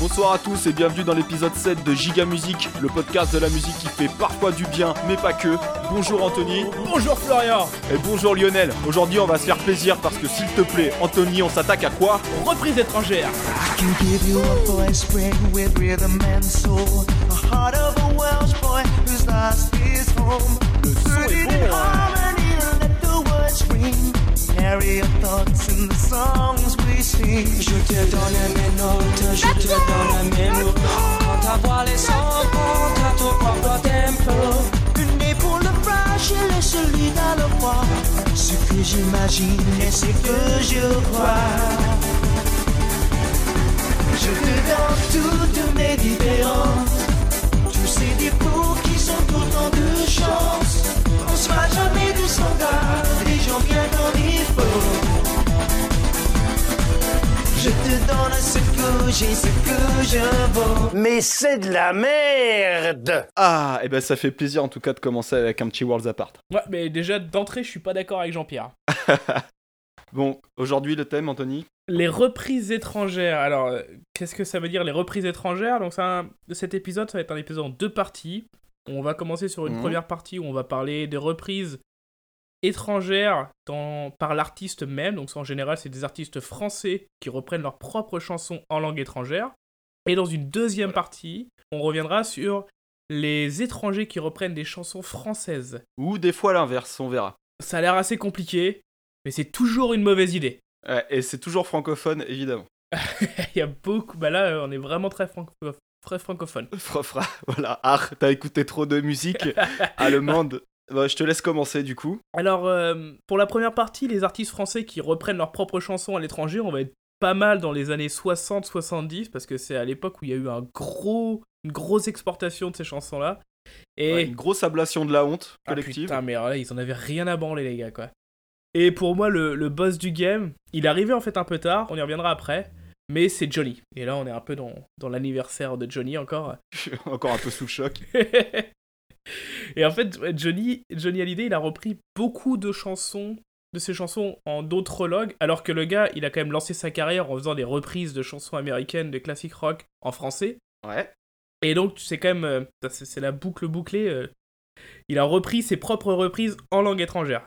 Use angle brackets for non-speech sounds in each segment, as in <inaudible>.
Bonsoir à tous et bienvenue dans l'épisode 7 de Giga Musique, le podcast de la musique qui fait parfois du bien, mais pas que. Bonjour Anthony. Bonjour Florian. Et bonjour Lionel. Aujourd'hui, on va se faire plaisir parce que s'il te plaît, Anthony, on s'attaque à quoi? Reprise étrangère. Le son est bon, hein. Carry your thoughts in the songs we sing. Je te donne mes notes, je te donne mes mots. Quand ta voix les s'encontre à ton propre tempo. Une épaule fragile et celui à le voir. Ce que j'imagine et ce que je crois. Je te donne toutes mes différences. Tous ces défauts qui sont autant de chance. On sera jamais des soldats, Je te donne ce que j'ai, ce que je vaux. Mais c'est de la merde Ah, et ben ça fait plaisir en tout cas de commencer avec un petit Worlds Apart. Ouais, mais déjà d'entrée, je suis pas d'accord avec Jean-Pierre. <laughs> Bon, aujourd'hui le thème, Anthony Les reprises étrangères. Alors, euh, qu'est-ce que ça veut dire les reprises étrangères? Donc, c'est un- cet épisode, ça va être un épisode en deux parties. On va commencer sur une Mhm. première partie où on va parler des reprises étrangères dans- par l'artiste même. Donc, en général, c'est des artistes français qui reprennent leurs propres chansons en langue étrangère. Et dans une deuxième partie, on reviendra sur les étrangers qui reprennent des chansons françaises. Ou des fois l'inverse, on verra. Ça a l'air assez compliqué, mais c'est toujours une mauvaise idée. Ouais, et c'est toujours francophone, évidemment. <laughs> Il y a beaucoup. Bah là, on est vraiment très, franco- très francophone. <laughs> Fra, fra, voilà. Ah, t'as écouté trop de musique <laughs> allemande. Bah, je te laisse commencer du coup. Alors, euh, pour la première partie, les artistes français qui reprennent leurs propres chansons à l'étranger, on va être pas mal dans les années 60-70, parce que c'est à l'époque où il y a eu un gros, une grosse exportation de ces chansons-là. Et. Ouais, une grosse ablation de la honte Ah, collective. putain, mais là, ils en avaient rien à branler, les gars, quoi. Et pour moi, le, le boss du game, il est arrivé en fait un peu tard, on y reviendra après, mais c'est Johnny. Et là, on est un peu dans, dans l'anniversaire de Johnny encore. <laughs> Encore un peu sous le choc. <laughs> et en fait, Johnny, Johnny Hallyday, il a repris beaucoup de chansons, de ses chansons en d'autres langues, alors que le gars, il a quand même lancé sa carrière en faisant des reprises de chansons américaines, de classique rock en français. Ouais. Et donc, c'est quand même, euh, c'est la boucle bouclée. euh, il a repris ses propres reprises en langue étrangère.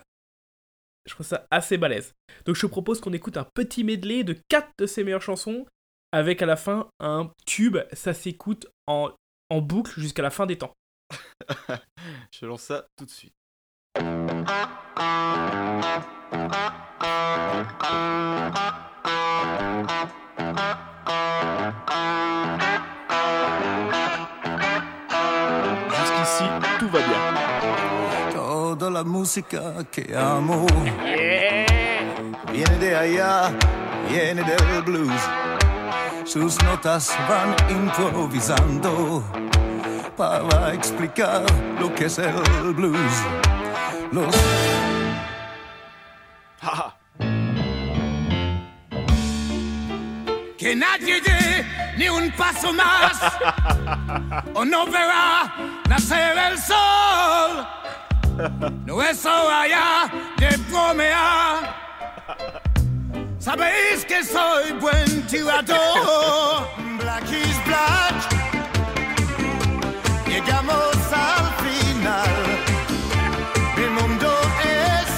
Je trouve ça assez balèze. Donc, je te propose qu'on écoute un petit medley de quatre de ses meilleures chansons, avec à la fin un tube. Ça s'écoute en, en boucle jusqu'à la fin des temps. <laughs> Je lance ça tout de suite. Jusqu'ici, tout va bien. Toda la música que amo viene de allá, viene del blues. Sus notas van improvisando para explicar lo que es el blues. Los Que nadie dé ni un paso más <laughs> o no verá nacer el sol. No es hora ya de bromear. Sabéis que soy buen tirador. Black is black. Llegamos al final. El mundo es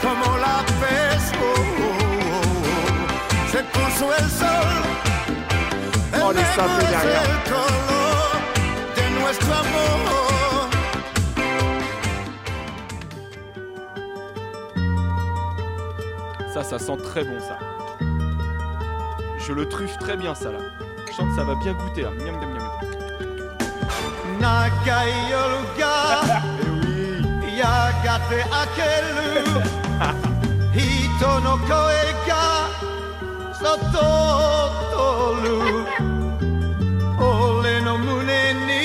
como la oh. Se puso el sol. El Oh, negro es derrière. el color de nuestro amor. ça, ça sent très bon ça. Je le truffe très bien ça là. Je sens que ça va bien goûter là. Miam, miam, miam. Nagayoluga, Eh oui. yagate akelu. Hito no koe ga sototoru. Ole no mune ni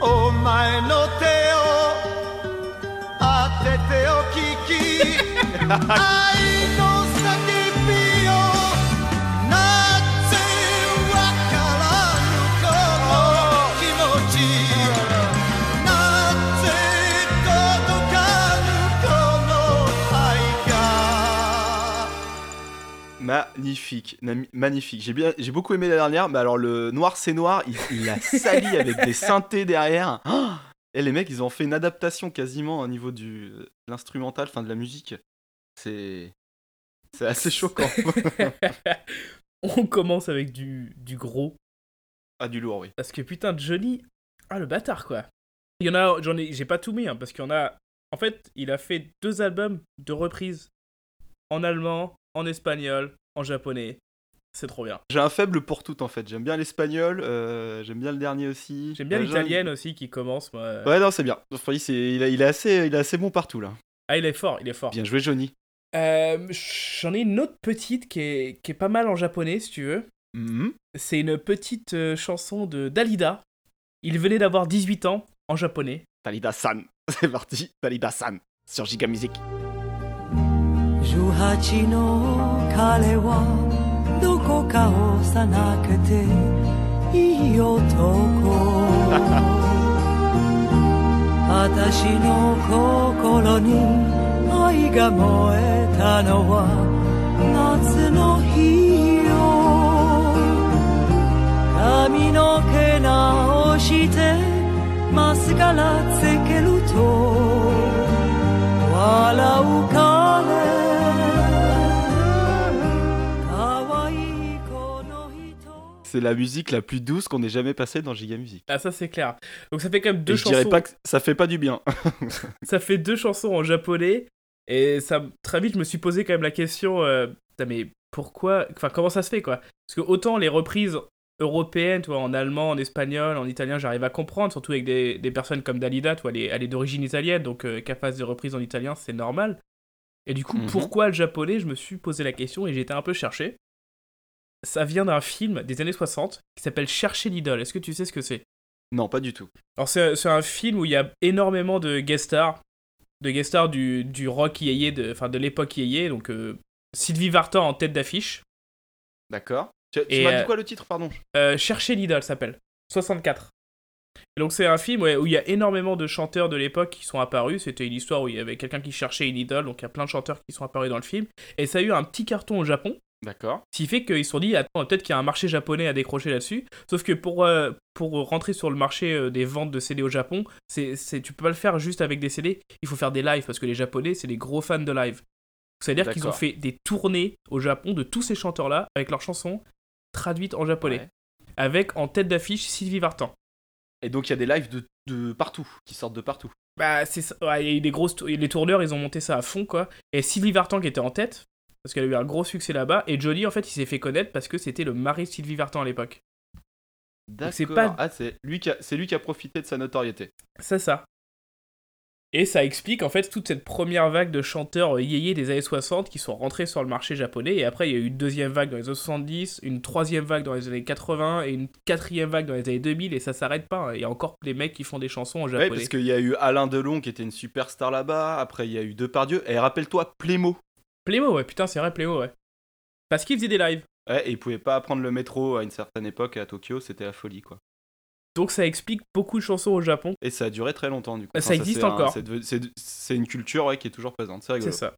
omae no te o atete o kiki. Ai no sakipio magnifique, magnifique. J'ai bien, j'ai beaucoup aimé la dernière, mais alors le noir c'est noir, il, il a sali <laughs> avec des synthés derrière. Oh et les mecs, ils ont fait une adaptation quasiment au niveau du de l'instrumental, enfin de la musique. C'est, c'est assez choquant. <laughs> On commence avec du, du gros. ah du lourd, oui. Parce que putain, Johnny. Ah, le bâtard, quoi. Il y en a. J'en ai. J'ai pas tout mis, hein, parce qu'il y en a. En fait, il a fait deux albums de reprises. En allemand, en espagnol, en japonais. C'est trop bien. J'ai un faible pour tout en fait. J'aime bien l'espagnol, euh, j'aime bien le dernier aussi. J'aime bien Euh, l'italienne aussi qui commence, moi. Ouais, non, c'est bien. Enfin, il, a- il est assez, il est assez bon partout là. Ah, il est fort, il est fort. Bien joué, Johnny. Euh, J'en ai une autre petite qui est, qui est pas mal en japonais, si tu veux. Mhm. C'est une petite chanson de Dalida. Il venait d'avoir 18 ans en japonais. Talida-san, <laughs> c'est parti. Talida-san sur Giga Music. 18の彼はどこか幼くていい男。<laughs> 私の心に愛が燃えたのは夏の日よ。髪の毛直してマスカラつけると笑う彼 C'est la musique la plus douce qu'on ait jamais passée dans Giga Music. Ah, ça c'est clair. Donc ça fait quand même deux Et je dirais chansons. pas que ça fait pas du bien. <laughs> Ça fait deux chansons en japonais. Et ça, très vite, je me suis posé quand même la question. euh, mais pourquoi Enfin, comment ça se fait quoi? Parce que autant les reprises européennes, tu vois, en allemand, en espagnol, en italien, j'arrive à comprendre, surtout avec des, des personnes comme Dalida, tu vois, elle est, d'origine italienne, donc euh, qu'elle fasse des reprises en italien, c'est normal. Et du coup, Mhm. pourquoi le japonais? Je me suis posé la question et j'ai été un peu cherché. Ça vient d'un film des années 60 qui s'appelle Chercher l'idole. Est-ce que tu sais ce que c'est? Non, pas du tout. alors c'est un film où il y a énormément de guest stars, de guest stars du, du rock yéyé, de, enfin de l'époque yéyé, donc euh, Sylvie Vartan en tête d'affiche. D'accord. Tu, tu m'as euh, dit quoi le titre, pardon? Euh, Chercher l'idole s'appelle, 64. Et donc c'est un film ouais, où il y a énormément de chanteurs de l'époque qui sont apparus, c'était une histoire où il y avait quelqu'un qui cherchait une idole, donc il y a plein de chanteurs qui sont apparus dans le film, et ça a eu un petit carton au Japon, D'accord. Ce qui fait qu'ils se sont dit, attends, peut-être qu'il y a un marché japonais à décrocher là-dessus. Sauf que pour, euh, pour rentrer sur le marché euh, des ventes de CD au Japon, c'est, c'est, tu peux pas le faire juste avec des CD, il faut faire des lives parce que les Japonais, c'est des gros fans de live. C'est-à-dire qu'ils ont fait des tournées au Japon de tous ces chanteurs-là avec leurs chansons traduites en japonais. Ouais. Avec en tête d'affiche Sylvie Vartan. Et donc il y a des lives de, de partout, qui sortent de partout. Bah, c'est ça. Ouais, des grosses. Les tourneurs, ils ont monté ça à fond, quoi. Et Sylvie Vartan qui était en tête, parce qu'elle a eu un gros succès là-bas. Et Johnny, en fait, il s'est fait connaître parce que c'était le mari de Sylvie Vartan à l'époque. D'accord. c'est pas- Ah, c'est lui, qui a... lui qui a profité de sa notoriété. C'est ça. Et ça explique en fait toute cette première vague de chanteurs euh, yéyés des années 60 qui sont rentrés sur le marché japonais. Et après, il y a eu une deuxième vague dans les années 70, une troisième vague dans les années 80 et une quatrième vague dans les années 2000. Et ça s'arrête pas. hein. Il y a encore des mecs qui font des chansons en Ouais, japonais. parce qu'il y a eu Alain Delon qui était une superstar là-bas. Après, il y a eu Depardieu. Et rappelle-toi, Plémo. Plémo, ouais, putain, c'est vrai, Plémo, ouais. Parce qu'il faisait des lives. Ouais, et il pouvait pas prendre le métro à une certaine époque à Tokyo, c'était la folie quoi. Donc ça explique beaucoup de chansons au Japon. Et ça a duré très longtemps du coup. Ça existe encore. c'est une culture ouais, qui est toujours présente, c'est rigolo. C'est ça.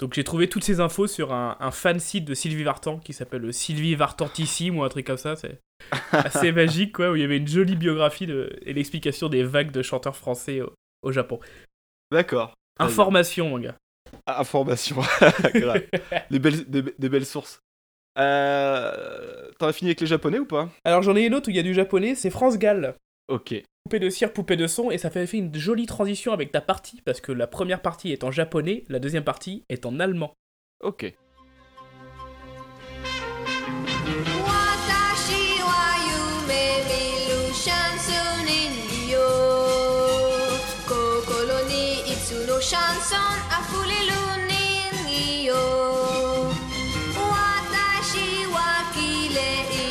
Donc j'ai trouvé toutes ces infos sur un, un fan site de Sylvie Vartan qui s'appelle le Sylvie Vartantissime ou un truc comme ça. C'est <laughs> assez magique quoi, où il y avait une jolie biographie de, et l'explication des vagues de chanteurs français au, au Japon. D'accord. Information mon gars. Information. <laughs> Des, belles, sources. Euh, T'en as fini avec les japonais ou pas? Alors j'en ai une autre où il y a du japonais, c'est France Gall. Ok. Poupée de cire, poupée de son, et ça fait, une jolie transition avec ta partie, parce que la première partie est en japonais, la deuxième partie est en allemand. Ok.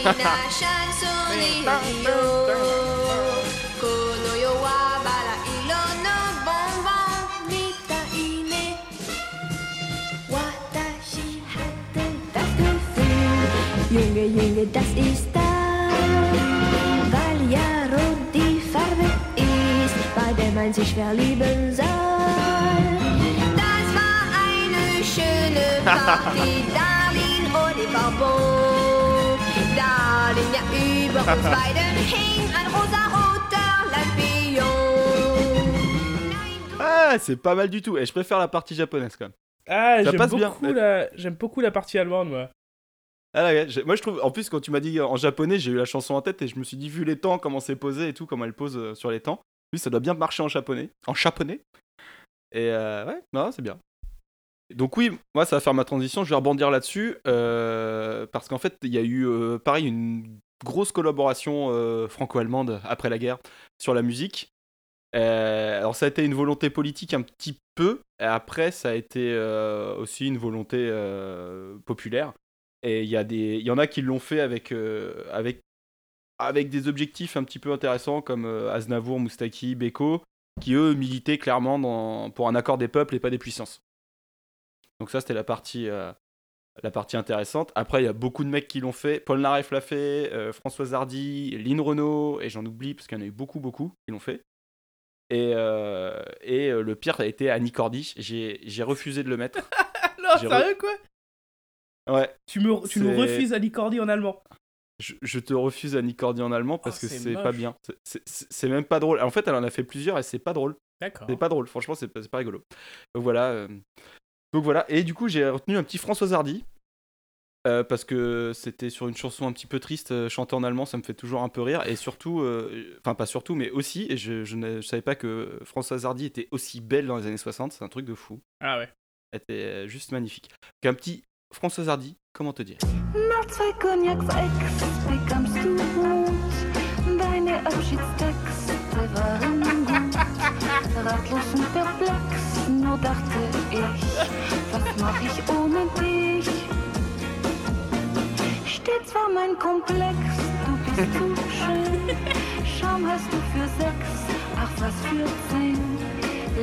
la hatte das Gefühl Junge, Junge, das ist da. Weil ja rot die Farbe ist Bei der man sich verlieben soll. Das war eine schöne Party Darling, ohne Bonbon über uns beiden hing ein rosaroter Lampion. Nein, du Ah, c'est pas mal du tout. Et je préfère la partie japonaise quand même. Ah, j'aime beaucoup, bien. la... j'aime beaucoup la partie allemande, moi. Ah, moi je trouve, en plus quand tu m'as dit en japonais, j'ai eu la chanson en tête et je me suis dit, vu les temps, comment c'est posé et tout, comment elle pose euh, sur les temps, oui, ça doit bien marcher en japonais. En japonais. Et euh, ouais, non, c'est bien. Donc oui, moi ça va faire ma transition, je vais rebondir là-dessus, euh, parce qu'en fait, il y a eu, euh, pareil, une grosse collaboration euh, franco-allemande après la guerre sur la musique. Euh, alors ça a été une volonté politique un petit peu, et après ça a été euh, aussi une volonté populaire. Et il y, y en a qui l'ont fait avec, avec, avec des objectifs un petit peu intéressants comme Aznavour, Moustaki, Beko, qui eux militaient clairement dans- pour un accord des peuples et pas des puissances. Donc ça c'était la partie, la partie intéressante. Après il y a beaucoup de mecs qui l'ont fait. Paul Naref l'a fait, euh, Françoise Hardy, Lynn Renault, et j'en oublie parce qu'il y en a eu beaucoup beaucoup qui l'ont fait. Et, euh, et euh, le pire ça a été Annie Cordy. J'ai refusé de le mettre. <laughs> Non, sérieux, quoi? Ouais, Tu, me... tu nous refuses Ali Cordy en allemand. Je, je te refuse Annie Cordy en allemand parce Oh, que c'est pas bien. C'est- même pas drôle. En fait, elle en a fait plusieurs et c'est pas drôle. D'accord. C'est pas drôle. Franchement, c'est pas, c'est pas rigolo. Donc voilà. Donc voilà. Et du coup, j'ai retenu un petit François Hardy. euh, parce que c'était sur une chanson un petit peu triste, euh, chantée en allemand, ça me fait toujours un peu rire. Et surtout, euh, enfin pas surtout, mais aussi, et je, je ne je savais pas que Françoise Hardy était aussi belle dans les années 60, c'est un truc de fou. Ah ouais. Elle était euh, juste magnifique. Donc, un petit Françoise Hardy, comment te dire? Nur dachte ich, was mach ich ohne dich? Stets war mein Komplex, du bist zu schön. Schaum hast du für sechs, ach was für zehn?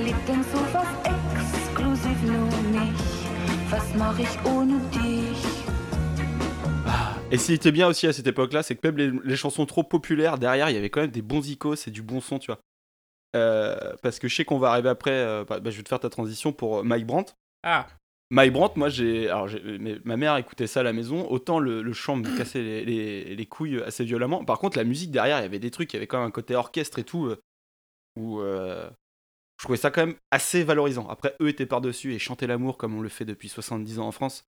Liegt denn sowas exklusiv nur nicht? Was mach ich ohne dich? Et ce qui était bien aussi à cette époque-là, c'est que même les, les chansons trop populaires, derrière, il y avait quand même des bons icônes et du bon son, tu vois. Euh, parce que je sais qu'on va arriver après, euh, bah, bah, je vais te faire ta transition pour euh, Mike Brandt. Ah, Mike Brandt, moi, j'ai. Alors, ma mère écoutait ça à la maison, autant le, le chant me <coughs> cassait les, les- les couilles assez violemment. Par contre, la musique derrière, il y avait des trucs, il y avait quand même un côté orchestre et tout, où. je trouvais ça quand même assez valorisant. Après, eux étaient par-dessus et chantaient l'amour comme on le fait depuis 70 ans en France.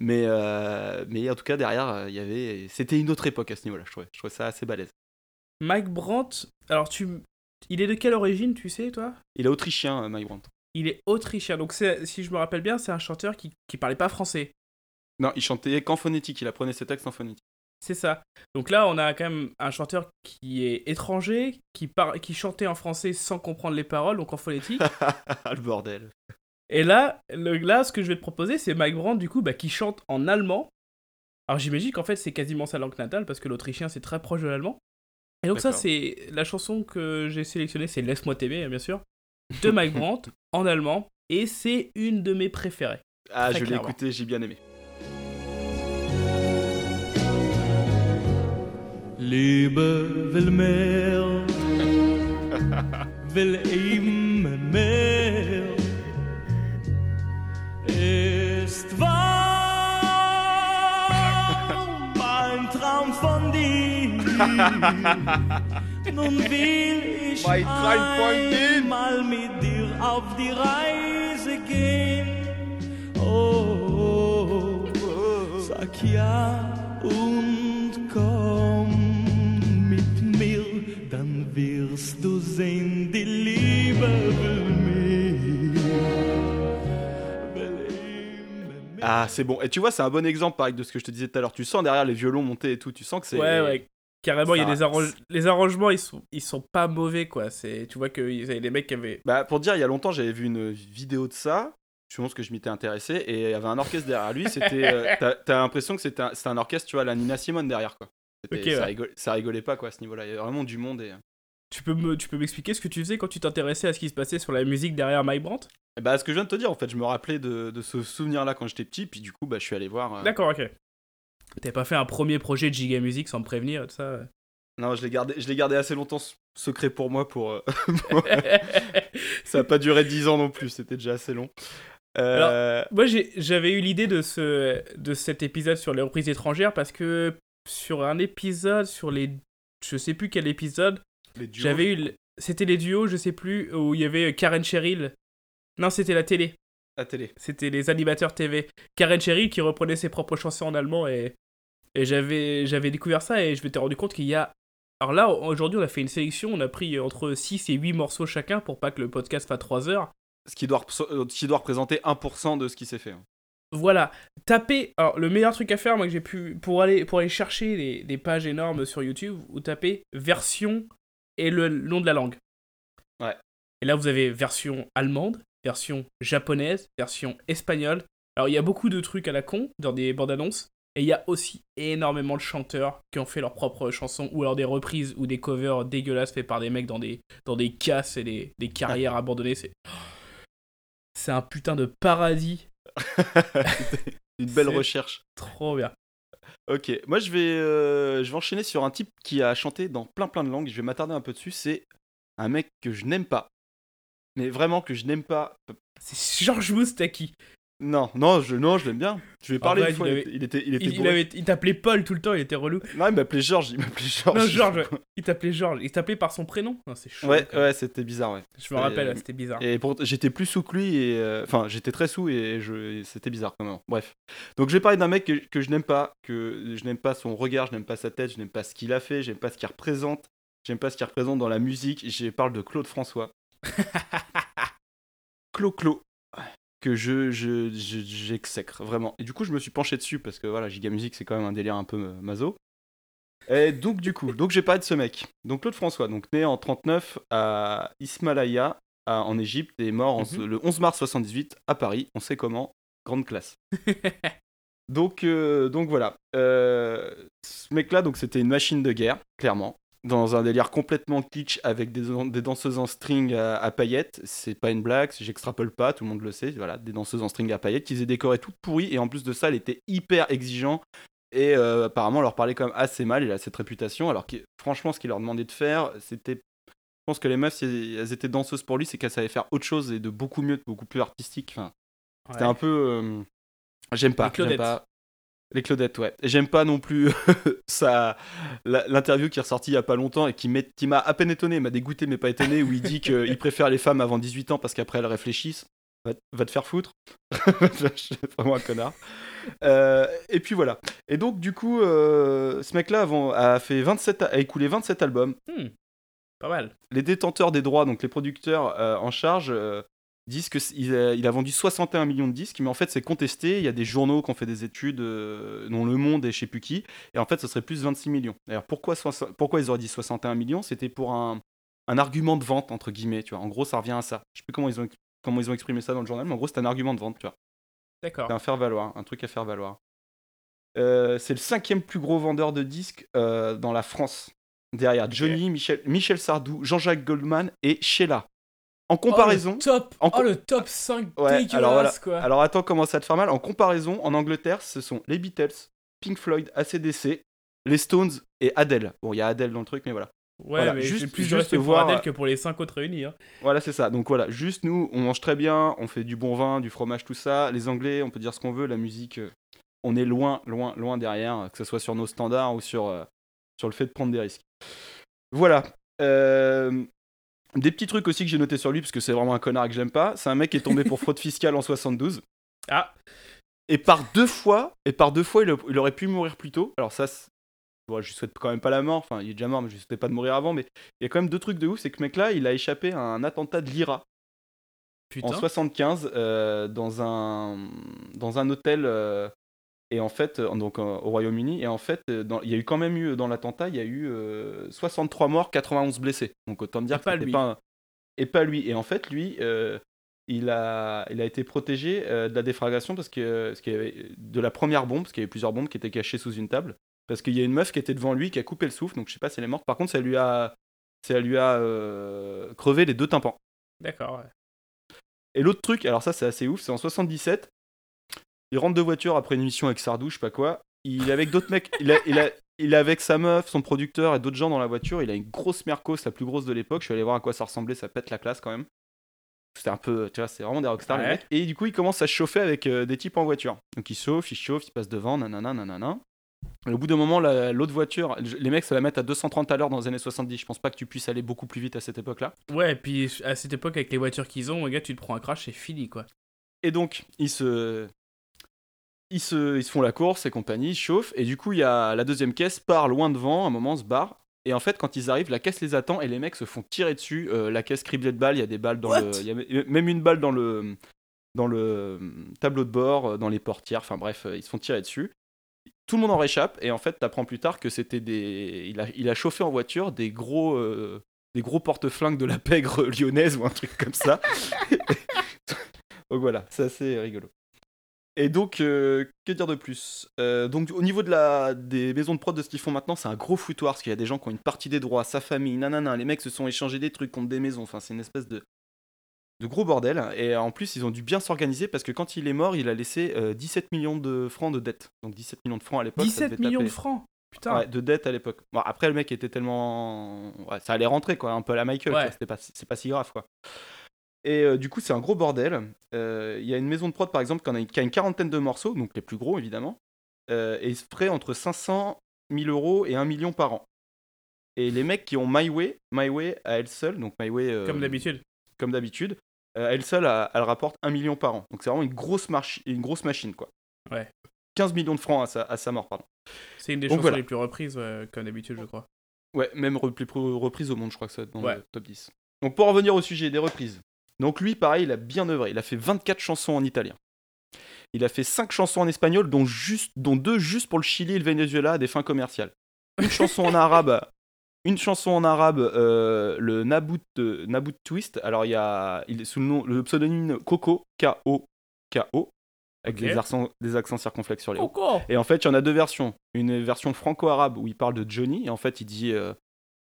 Mais, euh, mais en tout cas, derrière, il y avait. C'était une autre époque à ce niveau-là, je trouvais. Je trouvais ça assez balèze. Mike Brandt. Alors, tu. Il est de quelle origine, tu sais, toi? Il est autrichien, euh, Mike Brandt. Il est autrichien. Donc, si je me rappelle bien, c'est un chanteur qui, qui parlait pas français. Non, il chantait qu'en phonétique, il apprenait ses textes en phonétique. C'est ça. Donc là, on a quand même un chanteur qui est étranger, qui, par... qui chantait en français sans comprendre les paroles, donc en phonétique. <laughs> le bordel. Et là, le, là, ce que je vais te proposer, c'est Mike Brandt, du coup, bah, qui chante en allemand. Alors j'imagine qu'en fait, c'est quasiment sa langue natale, parce que l'autrichien, c'est très proche de l'allemand. Et donc ça, c'est la chanson que j'ai sélectionnée, c'est Laisse-moi t'aimer, bien sûr, de Mike <laughs> Brandt, en allemand, et c'est une de mes préférées. Ah, je l'ai clairement. écouté, j'ai bien aimé. Liebe will mehr, will immer mehr. <laughs> Nun will ich einmal mit dir auf die Reise gehen. Oh, sag ja und komm mit mir, dann wirst du sehen, die Liebe will. Ah, c'est bon. Et tu vois, c'est un bon exemple, pareil, de ce que je te disais tout à l'heure. Tu sens derrière les violons monter et tout, tu sens que c'est. Ouais, ouais. Carrément, il y a Ça- des arrange... les arrangements, ils sont, ils sont pas mauvais, quoi. C'est, tu vois qu'il y avait des mecs qui avaient. Bah, pour dire, il y a longtemps, j'avais vu une vidéo de ça. Je pense que je m'étais intéressé et il y avait un orchestre derrière lui. C'était, euh, <laughs> t'as, l'impression que c'était un, orchestre, tu vois, la Nina Simone derrière, quoi. C'était- Ok, ça, ouais. rigolait, ça rigolait pas, quoi, à ce niveau-là. Il y avait vraiment du monde et. Tu peux me, tu peux m'expliquer ce que tu faisais quand tu t'intéressais à ce qui se passait sur la musique derrière Mike Brandt? Bah, ce que je viens de te dire, en fait, je me rappelais de, de ce souvenir-là quand j'étais petit, puis du coup, bah, je suis allé voir. euh, D'accord, ok. T'avais pas fait un premier projet de Giga Music sans me prévenir et tout ça Non, je l'ai gardé, je l'ai gardé assez longtemps secret pour moi. Pour, euh, <laughs> ça a pas duré 10 ans non plus, c'était déjà assez long. Euh, Moi, j'avais eu l'idée de, ce, de cet épisode sur les reprises étrangères parce que sur un épisode, sur les. Je sais plus quel épisode, les duos. j'avais eu. C'était les duos, je sais plus, où il y avait Karen Cheryl. Non, c'était la télé. à télé. C'était les animateurs TV. Karen Cheryl qui reprenait ses propres chansons en allemand et, et j'avais, j'avais découvert ça et je m'étais rendu compte qu'il y a. Alors là, aujourd'hui, on a fait une sélection, on a pris entre 6 et 8 morceaux chacun pour pas que le podcast fasse 3 heures. Ce qui doit, euh, ce qui doit représenter 1% de ce qui s'est fait. hein. Voilà, tapez. Alors, le meilleur truc à faire, moi, que j'ai pu. Pour aller, pour aller chercher des, des pages énormes sur YouTube, vous tapez version et le nom de la langue. Ouais. Et là, vous avez version allemande, version japonaise, version espagnole. Alors, il y a beaucoup de trucs à la con dans des bandes annonces. Et il y a aussi énormément de chanteurs qui ont fait leurs propres chansons, ou alors des reprises ou des covers dégueulasses faits par des mecs dans des, dans des casses et des, des carrières <laughs> abandonnées. C'est. C'est un putain de paradis. <laughs> Une belle C'est- recherche. Trop bien. Ok, moi je vais, euh, je vais enchaîner sur un type qui a chanté dans plein plein de langues. Je vais m'attarder un peu dessus. C'est un mec que je n'aime pas. Mais vraiment que je n'aime pas. C'est Georges Moustaki. Non, non, je, non, je l'aime bien. Je vais parler une fois. il Il, avait- il était, il était Il, il bourré. avait- il t'appelait Paul tout le temps, il était relou. Non, il m'appelait Georges. Il m'appelait Georges. Non, Georges, <laughs> il t'appelait Georges. Il t'appelait par son prénom. Non, c'est chaud. Ouais, ouais, c'était bizarre, ouais. Je me rappelle, Euh, c'était bizarre. Et pour- j'étais plus sous que lui, et euh, enfin, j'étais très sous et je, c'était bizarre quand même. Bref. Donc, je vais parler d'un mec que, que je n'aime pas, que je n'aime pas son regard, je n'aime pas sa tête, je n'aime pas ce qu'il a fait, j'aime pas ce qu'il représente, j'aime pas ce qu'il représente dans la musique. Je parle de Claude François. <laughs> Clo-Clo. Que je, je, je- j'exècre vraiment. Et du coup, je me suis penché dessus parce que voilà, Giga Music, c'est quand même un délire un peu euh, maso. Et donc, du coup, donc j'ai parlé de ce mec. Donc, Claude François, donc né en 39 à Ismaïlia, à- en Égypte, et mort en- Mhm. le 11 mars 78 à Paris. On sait comment. Grande classe. <laughs> donc, euh, donc voilà. Euh, ce mec-là, donc c'était une machine de guerre, clairement. Dans un délire complètement kitsch avec des, des danseuses en string à, à paillettes. C'est pas une blague, j'extrapole pas, tout le monde le sait. Voilà, des danseuses en string à paillettes qui faisaient décorer toutes pourries. Et en plus de ça, elle était hyper exigeant. Et euh, apparemment, on leur parlait quand même assez mal. Il a cette réputation. Alors que franchement, ce qu'il leur demandait de faire, c'était. Je pense que les meufs, si elles étaient danseuses pour lui, c'est qu'elles savaient faire autre chose et de beaucoup mieux, de beaucoup plus artistique. Enfin, c'était un peu. euh, J'aime pas. J'aime pas. Les Claudettes, ouais. J'aime pas non plus <laughs> ça, l'interview qui est ressortie il y a pas longtemps et qui m'a à peine étonné, m'a dégoûté mais pas étonné, où il dit qu'il préfère les femmes avant 18 ans parce qu'après elles réfléchissent. Va, va te faire foutre. Suis <laughs> vraiment un connard. Euh, et puis voilà. Et donc du coup, euh, ce mec-là a fait 27, a écoulé 27 albums. Hmm, Pas mal. Les détenteurs des droits, donc les producteurs euh, en charge, disent qu'il a, il a vendu 61 millions de disques, mais en fait c'est contesté. Il y a des journaux qui ont fait des études, euh, dont Le Monde et je sais plus qui, et en fait ce serait plus 26 millions. Alors pourquoi, pourquoi ils auraient dit 61 millions? C'était pour un, un argument de vente, entre guillemets, tu vois. En gros, ça revient à ça. Je sais plus comment ils ont, comment ils ont exprimé ça dans le journal, mais en gros c'est un argument de vente, tu vois. D'accord. C'est un faire valoir, un truc à faire valoir. Euh, c'est le cinquième plus gros vendeur de disques euh, dans la France. Derrière Johnny, Michel, Michel Sardou, Jean-Jacques Goldman et Sheila. En comparaison. Oh, le top, en oh, co- le top 5 Ouais, dégueulasse, alors voilà. quoi. Alors attends, comment ça te fait mal? En comparaison, en Angleterre, ce sont les Beatles, Pink Floyd, ACDC, les Stones et Adele. Bon, il y a Adele dans le truc, mais voilà. ouais, voilà, mais juste- plus de juste respect pour voir- Adèle que pour les 5 autres réunis. Hein. Voilà, c'est ça. Donc voilà, juste nous, on mange très bien, on fait du bon vin, du fromage, tout ça. Les Anglais, on peut dire ce qu'on veut, la musique, euh, on est loin, loin, loin derrière, que ce soit sur nos standards ou sur, euh, sur le fait de prendre des risques. Voilà. Euh, des petits trucs aussi que j'ai noté sur lui, parce que c'est vraiment un connard que j'aime pas. C'est un mec qui est tombé pour fraude fiscale en 72. Ah, Et par deux fois, et par deux fois, il, a- il aurait pu mourir plus tôt. Alors ça, bon, je lui souhaite quand même pas la mort. Enfin, il est déjà mort, mais je lui souhaitais pas de mourir avant. Mais il y a quand même deux trucs de ouf, c'est que mec-là, il a échappé à un attentat de l'IRA putain. en 75 euh, dans un dans un hôtel. euh, et en fait, euh, donc euh, au Royaume-Uni, et en fait, euh, dans- il y a eu quand même eu dans l'attentat, il y a eu euh, 63 morts, 91 blessés. Donc autant dire Et que pas lui. pas un- et pas lui. Et en fait, lui, euh, il a, il a été protégé euh, de la déflagration parce que, parce y avait de la première bombe, parce qu'il y avait plusieurs bombes qui étaient cachées sous une table. Parce qu'il y a une meuf qui était devant lui qui a coupé le souffle, donc je sais pas si elle est morte. Par contre, ça lui a, ça lui a crevé les deux tympans. D'accord, ouais. Et l'autre truc, alors ça c'est assez ouf, c'est en 77, il rentre de voiture après une émission avec Sardou, je sais pas quoi. Il est avec d'autres mecs, il, a, il, a, il est avec sa meuf, son producteur et d'autres gens dans la voiture. Il a une grosse Mercos, la plus grosse de l'époque. Je suis allé voir à quoi ça ressemblait, ça pète la classe quand même. C'était un peu, tu vois, c'est vraiment des rockstars les mecs. Et du coup, ils commencent à se chauffer avec euh, des types en voiture. Donc ils chauffent, ils chauffent, ils passent devant, nanana, nanana. Et au bout d'un moment, la- l'autre voiture, les mecs se la mettent à 230 à l'heure dans les années 70. Je pense pas que tu puisses aller beaucoup plus vite à cette époque-là. Ouais, et puis à cette époque, avec les voitures qu'ils ont, gars, tu te prends un crash, c'est fini, quoi. Et donc, ils se... Ils, se... ils se font la course et compagnie, ils chauffent. Et du coup, il y a la deuxième caisse part loin devant, à un moment, se barre. Et en fait, quand ils arrivent, la caisse les attend et les mecs se font tirer dessus. Euh, la caisse criblée de balles, il y a des balles dans What? le. Y a même une balle dans le, dans le euh, tableau de bord, euh, dans les portières. Enfin bref, ils se font tirer dessus. Tout le monde en réchappe. Et en fait, t'apprends plus tard que c'était des. Il a, il a chauffé en voiture des gros. euh, Des gros porte-flingues de la pègre <laughs> lyonnaise ou un truc comme ça. <laughs> donc voilà, c'est assez rigolo. Et donc, euh, que dire de plus? Euh, Donc, au niveau de la, des maisons de prod de ce qu'ils font maintenant, c'est un gros foutoir parce qu'il y a des gens qui ont une partie des droits, sa famille, nanana. Les mecs se sont échangés des trucs contre des maisons. Enfin, c'est une espèce de, de gros bordel. Et en plus, ils ont dû bien s'organiser parce que quand il est mort, il a laissé euh, 17 millions de francs de dette. Donc, 17 millions de francs à l'époque. ça 17 devait millions de francs Putain Ouais, de dette à l'époque. Bon, après, le mec était tellement. Ouais, ça allait rentrer, quoi, un peu à la Michael. Ouais. C'était pas, c'est pas si grave, quoi. Et euh, du coup, c'est un gros bordel. Euh, Il y a une maison de prod, par exemple, qui, en a, une- qui a une quarantaine de morceaux, donc les plus gros, évidemment. Euh, et ils se feraient entre 500 000 euros et 1 million par an. Et les mecs qui ont My Way, My Way à elle seule, donc My Way. euh, Comme d'habitude. Comme d'habitude, elle seule, elle, elle rapporte 1 million par an. Donc c'est vraiment une grosse, une grosse machine, quoi. Ouais. 15 millions de francs à sa, à sa mort, pardon. C'est une des Donc chansons voilà. les plus reprises, comme d'habitude, je crois. Ouais, même plus reprise au monde, je crois que c'est dans Ouais. le top 10. Donc pour revenir au sujet des reprises. Donc lui, pareil, il a bien œuvré. Il a fait 24 chansons en italien. Il a fait 5 chansons en espagnol, dont, juste, dont deux juste pour le Chili et le Venezuela à des fins commerciales. Une chanson en arabe. <laughs> Une chanson en arabe, euh, le Nabout, euh, Twist. Alors il y a, il est sous le nom, le pseudonyme Coco, K-O-K-O, avec des, accents, des accents circonflexes sur les Et en fait, il y en a deux versions. Une version franco-arabe où il parle de Johnny, et en fait, il dit. euh,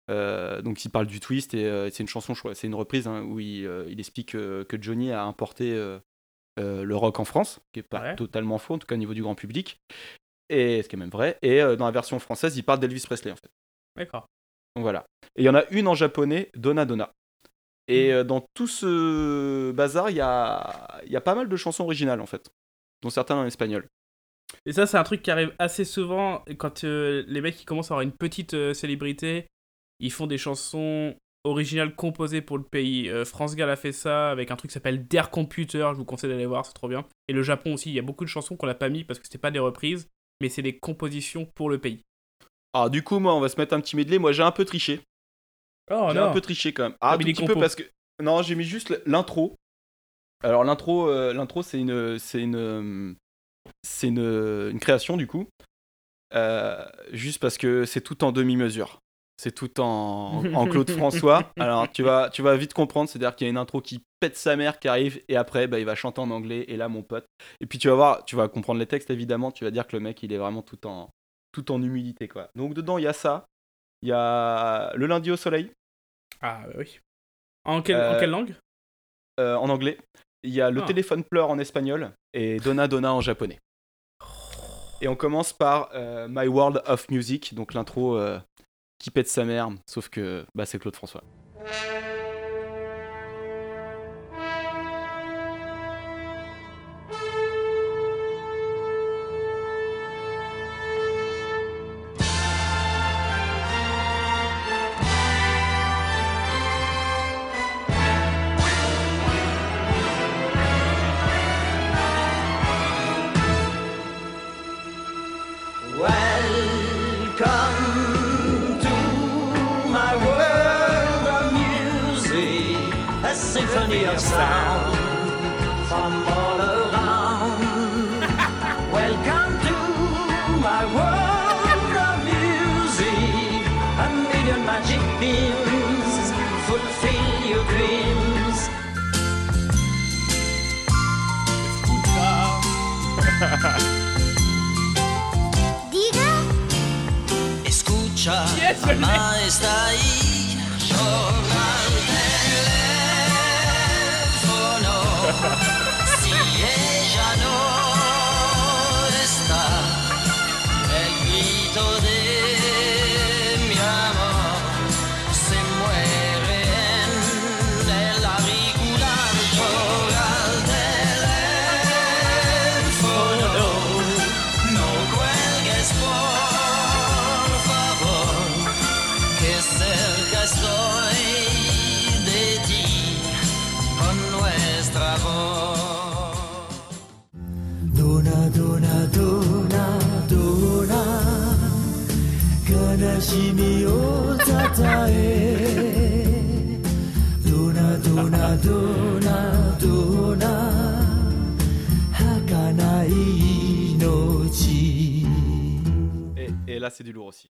euh, donc, il parle du twist, et euh, c'est une chanson, c'est une reprise hein, où il, euh, il explique que Johnny a importé le rock en France, qui est pas Ouais. totalement faux, en tout cas au niveau du grand public, et ce qui est même vrai. Et dans la version française, il parle d'Elvis Presley, en fait. D'accord. Donc voilà. Et il y en a une en japonais, Donna Donna. Et euh, dans tout ce bazar, il y a, il y a pas mal de chansons originales, en fait, dont certaines en espagnol. Et ça, c'est un truc qui arrive assez souvent quand euh, les mecs qui commencent à avoir une petite euh, célébrité. Ils font des chansons originales composées pour le pays. Euh, France Gall a fait ça avec un truc qui s'appelle Dare Computer. Je vous conseille d'aller voir, c'est trop bien. Et le Japon aussi, il y a beaucoup de chansons qu'on n'a pas mis parce que c'était pas des reprises, mais c'est des compositions pour le pays. Alors du coup, moi, on va se mettre un petit medley. Moi, j'ai un peu triché. Oh j'ai un peu triché quand même. Ah, un petit peu parce que non, j'ai mis juste l'intro. Alors l'intro, euh, l'intro, c'est une, c'est une, c'est une, une création du coup. Euh, juste parce que c'est tout en demi-mesure. C'est tout en, <laughs> en Claude François. Alors tu vas, tu vas vite comprendre. C'est-à-dire qu'il y a une intro qui pète sa mère qui arrive et après, bah, il va chanter en anglais. Et là, mon pote. Et puis tu vas voir, tu vas comprendre les textes évidemment. Tu vas dire que le mec, il est vraiment tout en, tout en humilité quoi. Donc dedans, il y a ça. Il y a le lundi au soleil. Ah bah oui. En, quelle- en Euh, quelle langue? euh, en anglais. Il y a le Ah. téléphone pleure en espagnol et Donna Donna en japonais. Et on commence par euh, My World of Music, donc l'intro qui pète sa mère, sauf que bah, c'est Claude François. Symphony of sound from all around. <laughs> Welcome to my world of music, a million magic beams fulfill your dreams. Escucha, mamá está ahí, 悲しみをたえどなどなどなどな儚い命 Et, et là, c'est du lourd aussi.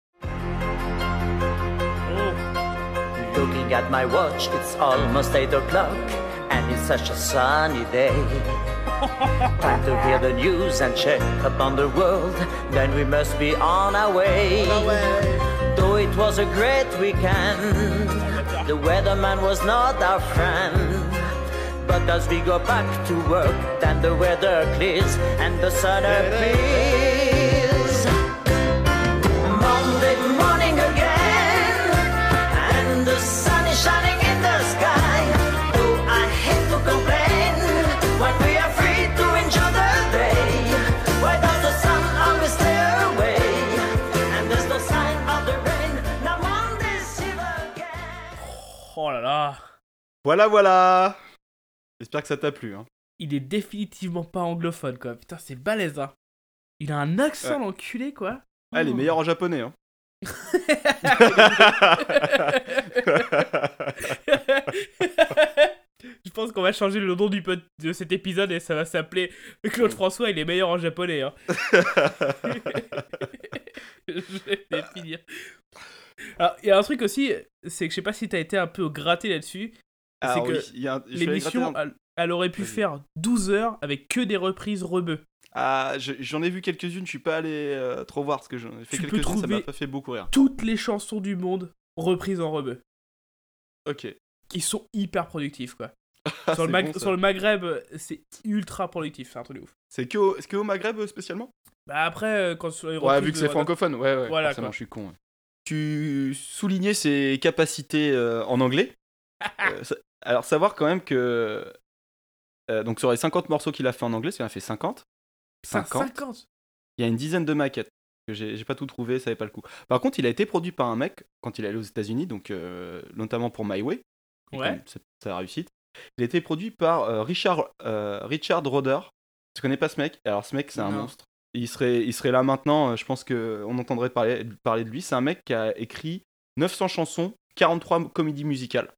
Looking at my watch, it's almost 8 o'clock, and it's such a sunny day. <laughs> Time to hear the news and check upon the world, then we must be on our way. It was a great weekend, the weatherman was not our friend. But as we go back to work, then the weather clears and the sun appears. Oh là là. Voilà, voilà J'espère que ça t'a plu. Hein. Il est définitivement pas anglophone, quoi. Putain, c'est balèze, hein. Il a un accent, Ouais. l'enculé, quoi. Ah, les meilleurs en japonais. Hein. <laughs> Je pense qu'on va changer le nom du de cet épisode et ça va s'appeler <laughs> Claude François, il est meilleur en japonais. Hein. <laughs> je vais finir. Alors, il y a un truc aussi, c'est que je sais pas si t'as été un peu gratté là-dessus. Ah c'est oui, que un- l'émission, un- elle, aurait pu faire 12 heures avec que des reprises rebeux. Ah, je- j'en ai vu quelques-unes, je suis pas allé euh, trop voir parce que j'en ai fait quelques-unes, ça m'a pas fait beaucoup rire. Toutes les chansons du monde reprises en rebeux. Ok. Ils sont hyper productifs, quoi. <laughs> Ah, sur, le bon, sur le Maghreb, c'est ultra productif, c'est un truc de ouf. C'est que, au- que au Maghreb euh, spécialement? Bah après, euh, quand sur les Ouais, vu que c'est francophone, ouais, ouais. Voilà, forcément, quoi. je suis con. ouais. Tu soulignais ses capacités euh, en anglais. <laughs> Euh, ça- alors, savoir quand même que. euh, donc, sur les 50 morceaux qu'il a fait en anglais, parce qu'il en a fait 50. Putain, 50. 50 Il y a une dizaine de maquettes. que J'ai pas tout trouvé, ça avait pas le coup. Par contre, il a été produit par un mec quand il est allé aux États-Unis, donc notamment pour My Way. Ouais. sa réussite. Il a été produit par Richard, Richard Roder. Tu connais pas ce mec? Alors, ce mec, c'est un Non. monstre. Il serait, il serait là maintenant, euh, je pense qu'on entendrait parler, parler de lui. C'est un mec qui a écrit 900 chansons, 43 comédies musicales.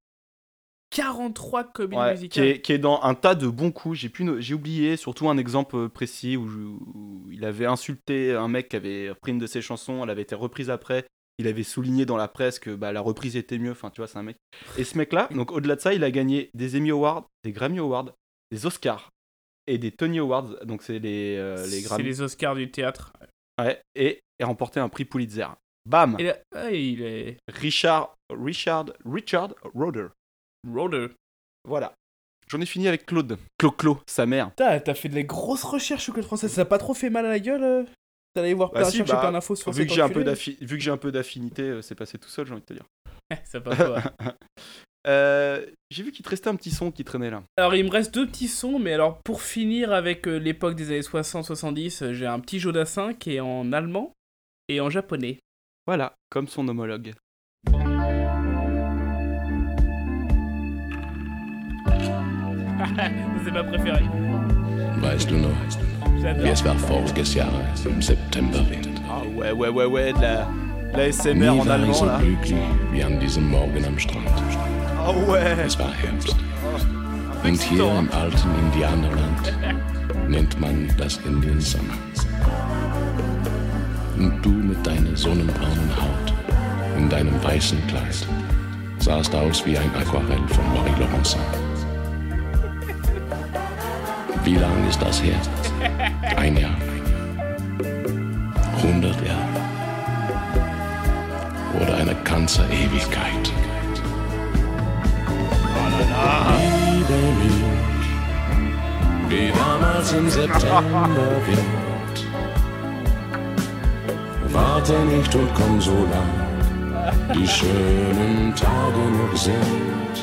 43 comédies Ouais, qui, musicales. est, qui est dans un tas de bons coups. J'ai, pu no- j'ai oublié surtout un exemple précis où, je- où il avait insulté un mec qui avait repris une de ses chansons, elle avait été reprise après. Il avait souligné dans la presse que bah, la reprise était mieux. Enfin, tu vois, c'est un mec. Et ce mec-là, <laughs> donc au-delà de ça, il a gagné des Emmy Awards, des Grammy Awards, des Oscars et des Tony Awards. Donc c'est les, euh, les C'est les Oscars du théâtre. Ouais, et, et remporté un prix Pulitzer. Bam Et là, il est. Richard, Richard, Richard Roder. Roder. Voilà. J'en ai fini avec Claude. Clo-Clo, sa mère. T'as fait des grosses recherches sur Code Français. Ça t'a pas trop fait mal à la gueule euh T'allais voir Bah plein- si, bah, plein d'infos sur vu que j'ai un peu vu que j'ai un peu d'affinité, euh, c'est passé tout seul, j'ai envie de te dire. <laughs> Ça va pas. <laughs> Euh, j'ai vu qu'il te restait un petit son qui traînait là. Alors, il me reste deux petits sons, mais alors pour finir avec euh, l'époque des années 60-70, euh, j'ai un petit Jodassin qui est en allemand et en japonais. Voilà, comme son homologue. <laughs> C'est ma préférée. Weißt du noch, wie es war voriges Jahr im Septemberwind? Ah ouais, ouais, ouais, ouais, de la, de la SMR Nie en war ich allemand so là. glücklich wie an diesem Morgen am Strand. Es war Herbst. Und hier im alten Indianerland nennt man das Indian Summer. Und du mit deiner sonnenbraunen Haut in deinem weißen Kleid sahst aus wie ein Aquarell von Marie Laurencin. Wie lang ist das her? Ein Jahr? Hundert Jahre? Oder eine ganze Ewigkeit? Liebe mich, wie damals im September wird. Warte nicht und komm so lang, die schönen Tage noch sind.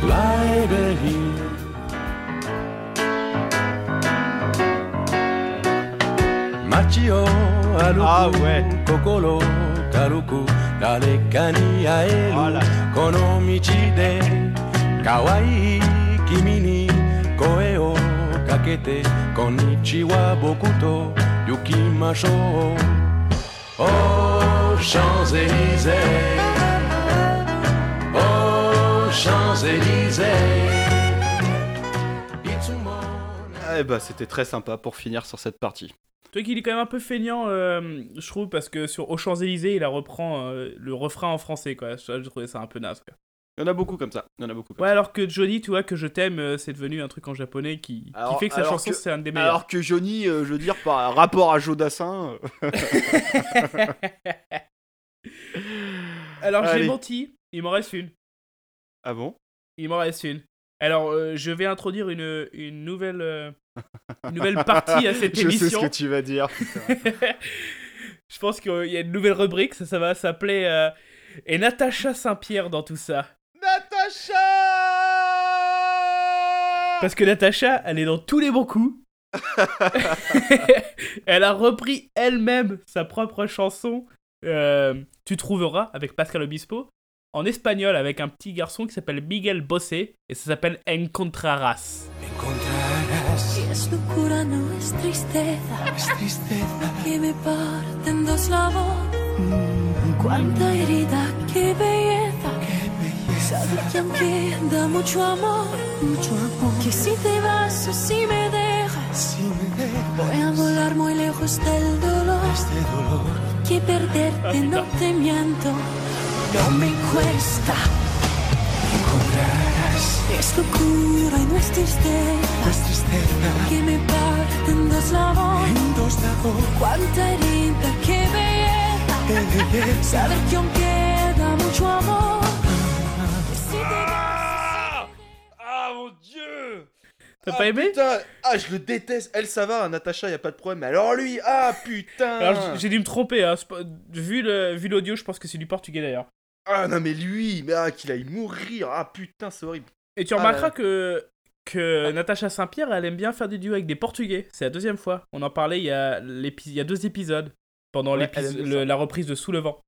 Bleibe hier. Machio, aluku, Ah ouais. kokoro, karuku, dare ka ni aeru, kono michi de, kawaii kimi ni koe o kakete, konnichiwa boku to yukimashou. aux Champs-Élysées, aux Champs-Élysées. Eh bah, c'était très sympa pour finir sur cette partie. Vois qu'il est quand même un peu feignant, euh, je trouve, parce que sur Aux Champs-Élysées, il a reprend euh, le refrain en français, quoi. Je, je trouvais ça un peu naze, quoi. Il y en a beaucoup comme ça. Il y en a beaucoup. Comme Ouais, alors que Johnny, tu vois, que je t'aime, euh, c'est devenu un truc en japonais qui, fait que sa chanson, c'est un des meilleurs. Alors que Johnny, euh, je veux dire, par rapport à Jodassin. <laughs> Alors, j'ai menti, il m'en reste une. Ah bon? Il m'en reste une. Alors, je vais introduire une, une nouvelle, une nouvelle partie à cette <laughs> Je émission. sais ce que tu vas dire. <laughs> Je pense qu'il y a une nouvelle rubrique, ça, ça va s'appeler euh, Et Natacha Saint-Pierre dans tout ça. Natacha Parce que Natacha, elle est dans tous les bons coups. <laughs> elle a repris elle-même sa propre chanson euh, Tu trouveras avec Pascal Obispo en espagnol avec un petit garçon qui s'appelle Miguel Bosé et ça s'appelle Encontrarás. Si es locura, no es tristeza. Es tristeza. Que me parte en dos la voz. Cuánta herida, qué belleza. Saber que aunque da mucho amor, mucho amor. Que si te vas o si me dejas, voy a volar muy lejos del dolor. Que perderte no te miento, no me cuesta. Encontrarás. Es locura y no es tristeza. No es tristeza. Que me parte en dos la voz. En dos la voz. Cuánta herida, qué belleza. Saber que aún queda mucho amor. Que si te vas. Ah mon dieu T'as Ah, pas aimé putain. Ah, je le déteste. Elle, ça va, Natacha, y a pas de problème. Mais alors lui, ah putain Alors j'ai dû me tromper, hein. vu l'audio, je pense que c'est du portugais d'ailleurs. Ah non, mais lui, mais ah, qu'il aille mourir. Ah putain, c'est horrible. Et tu Ah remarqueras que, que Natacha Saint-Pierre, elle aime bien faire des duos avec des Portugais. C'est la deuxième fois. On en parlait il y a, il y a deux épisodes. Pendant Ouais, le- la reprise de Sous le vent.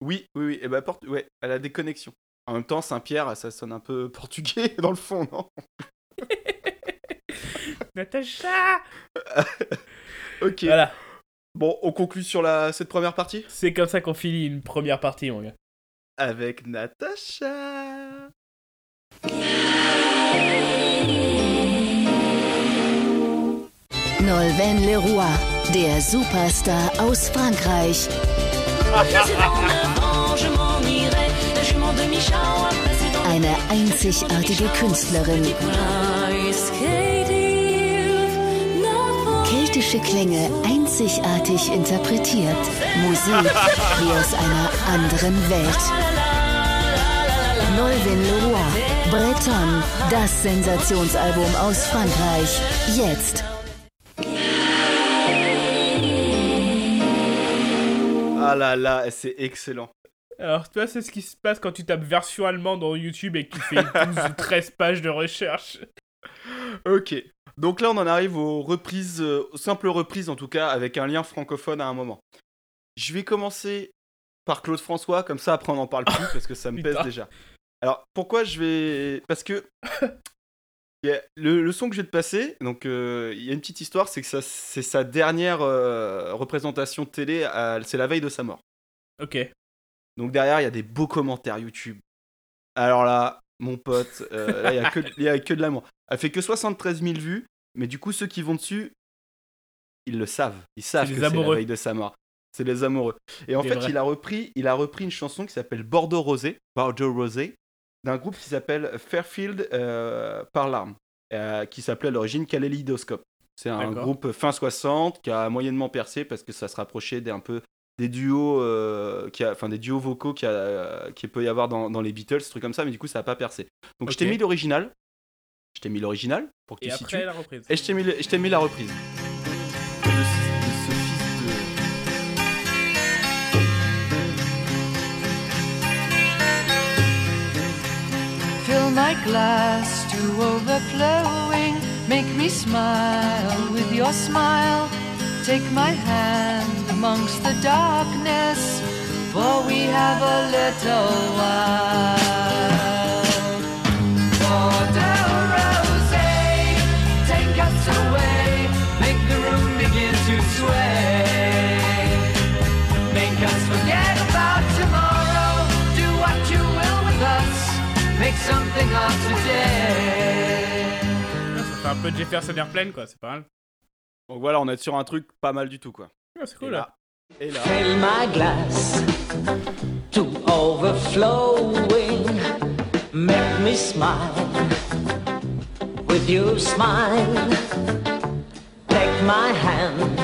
Oui, oui, oui. Et bah, porte... ouais, elle a des connexions. En même temps, Saint-Pierre, ça sonne un peu <laughs> portugais dans le fond, non? <laughs> Natacha <laughs> Ok. Voilà. Bon, on conclut sur la... cette première partie? C'est comme ça qu'on finit une première partie, mon gars. Avec Natacha. Nolwenn Leroy, der Superstar aus Frankreich. <laughs> Eine einzigartige Künstlerin. Keltische Klänge einzigartig interpretiert. Musik wie aus einer anderen Welt. Nolwenn Leroy, Breton, das Sensationsalbum aus Frankreich. Jetzt. Ah là là, c'est excellent. Alors, tu vois, c'est ce qui se passe quand tu tapes version allemande dans YouTube et que tu fais <laughs> 12 ou 13 pages de recherche. Ok. Donc là, on en arrive aux reprises, euh, aux simples reprises en tout cas, avec un lien francophone à un moment. Je vais commencer par Claude François, comme ça après on n'en parle plus parce que ça me <laughs> pèse déjà. Alors pourquoi je vais. Parce que. <laughs> le, le son que je vais te passer, donc euh, il y a une petite histoire, c'est que c'est sa dernière euh, représentation de télé, c'est la veille de sa mort. Ok. Donc derrière, il y a des beaux commentaires YouTube. Alors là, mon pote, euh, là, il y a que, a de l'amour. Elle fait que 73 000 vues, mais du coup, ceux qui vont dessus, ils le savent. Ils savent que c'est la amoureux. veille de sa mort. C'est les amoureux. Et en fait, il a, repris, il a repris une chanson qui s'appelle Bordeaux Rosé, Bordeaux Rosé, d'un groupe qui s'appelle Fairfield euh, par l'arme, euh, qui s'appelait à l'origine Kaléidoscope. C'est un groupe fin 60 qui a moyennement percé parce que ça se rapprochait des, un peu des duos, euh, qui a, enfin des duos vocaux qui, a, qui peut y avoir dans, dans les Beatles, des trucs comme ça, mais du coup ça n'a pas percé. Donc je t'ai mis l'original, je t'ai mis l'original pour que Et tu après, situes, la reprise. et je t'ai mis, le- je t'ai mis la reprise. De, ce- de ce fils de- Fill my glass to overflowing. Make me smile with your smile. Take my hand amongst the darkness, for we have a little while. For Del Rose, take us away, make the room begin to sway. Make us forget about tomorrow, do what you will with us, make something of today. Ça fait un peu Jefferson Airplane, quoi, c'est pas mal. Donc voilà, on est sur un truc pas mal du tout, quoi. Ouais, c'est Et cool, là, là. et là. Fill my glass to overflowing. Make me smile with your smile. Take my hand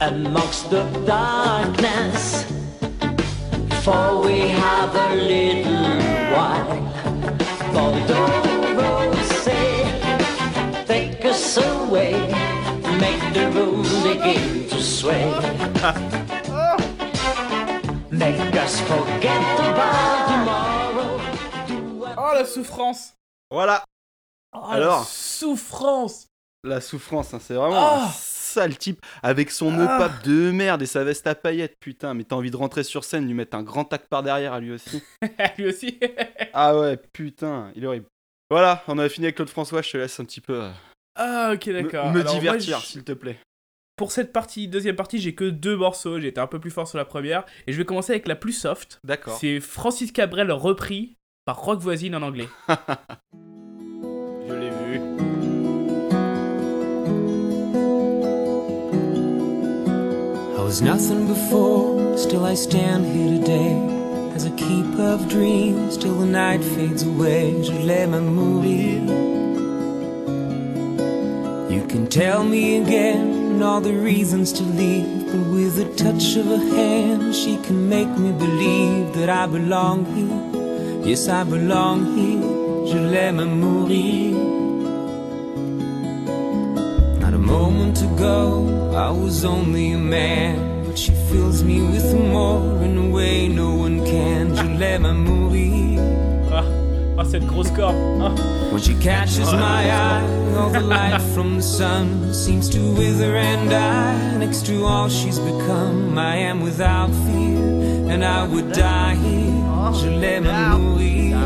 amongst the darkness. For we have a little while. Bordeaux begin to sway. <laughs> Make us forget about tomorrow. Oh, la souffrance Voilà, Oh, Alors la souffrance la souffrance, hein, c'est vraiment un sale type avec son nœud Ah. pape de merde et sa veste à paillettes, putain. Mais t'as envie de rentrer sur scène, lui mettre un grand tac par derrière à lui aussi. <laughs> Lui aussi <laughs> ah ouais, putain, il est horrible. Voilà, on a fini avec Claude François, je te laisse un petit peu euh, Ah, ok, me, d'accord. me Alors, divertir, s'il te plaît. Pour cette partie, deuxième partie, j'ai que deux morceaux. J'ai été un peu plus fort sur la première. Et je vais commencer avec la plus soft. D'accord. C'est Francis Cabrel repris par Rock Voisine en anglais. <laughs> Je l'ai vu. I was nothing before, still I stand here today. As a keeper of dreams, till the night fades away. Je mourir. You can tell me again all the reasons to leave, but with a touch of a hand, she can make me believe that I belong here. Yes, I belong here. Je l'aime mourir. Not a moment ago, I was only a man, but she fills me with more in a way no one can. Je l'aime mourir. Ah, cette grosse corde. Ah. When she catches my eye, all the light from the sun seems to wither and die. Next to all she's become, I am without fear, and I would die here. Je l'aime mourir.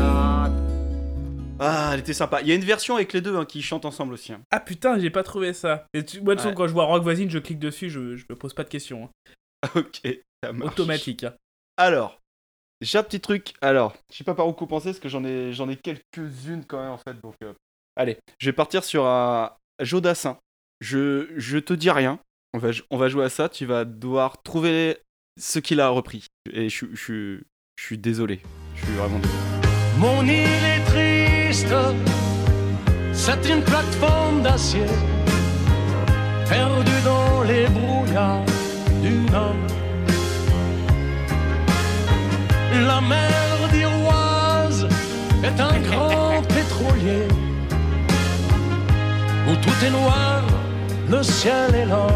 Ah, elle était sympa. Il y a une version avec les deux hein, qui chantent ensemble aussi. hein. Ah putain, j'ai pas trouvé ça. Et tu- moi, de toute façon, Ouais. quand je vois Rock Voisine, je clique dessus, je, je me pose pas de questions. hein. <laughs> ok, ça marche. Automatique. hein. Alors, j'ai un petit truc. Alors, je sais pas par où commencer parce que j'en ai, j'en ai quelques-unes quand même en fait. Donc, euh, allez, je vais partir sur un Jodassin. Je, je te dis rien. On va, on va jouer à ça. Tu vas devoir trouver ce qu'il a repris. Et je, je, je suis désolé. Je suis vraiment désolé. Mon île est triste, c'est une plateforme d'acier, perdue dans les brouillards du Nord. La mer d'Iroise est un grand <laughs> pétrolier, où tout est noir, le ciel est l'or.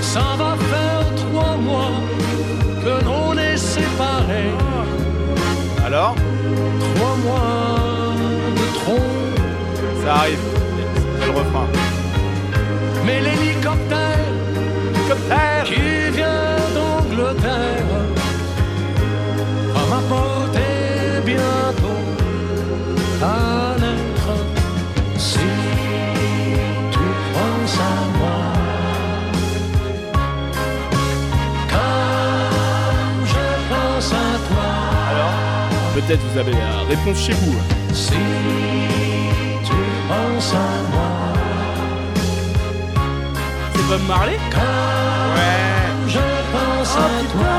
Ça va faire trois mois que l'on est séparés. Alors Trois mois de trop. Ça arrive. C'est le refrain. Mais l'hélicoptère qui vient à naître. Si tu penses à moi, comme je pense à toi. Alors Peut-être vous avez la réponse chez vous. Si tu penses à moi, C'est Bob Marley? Comme je pense à toi.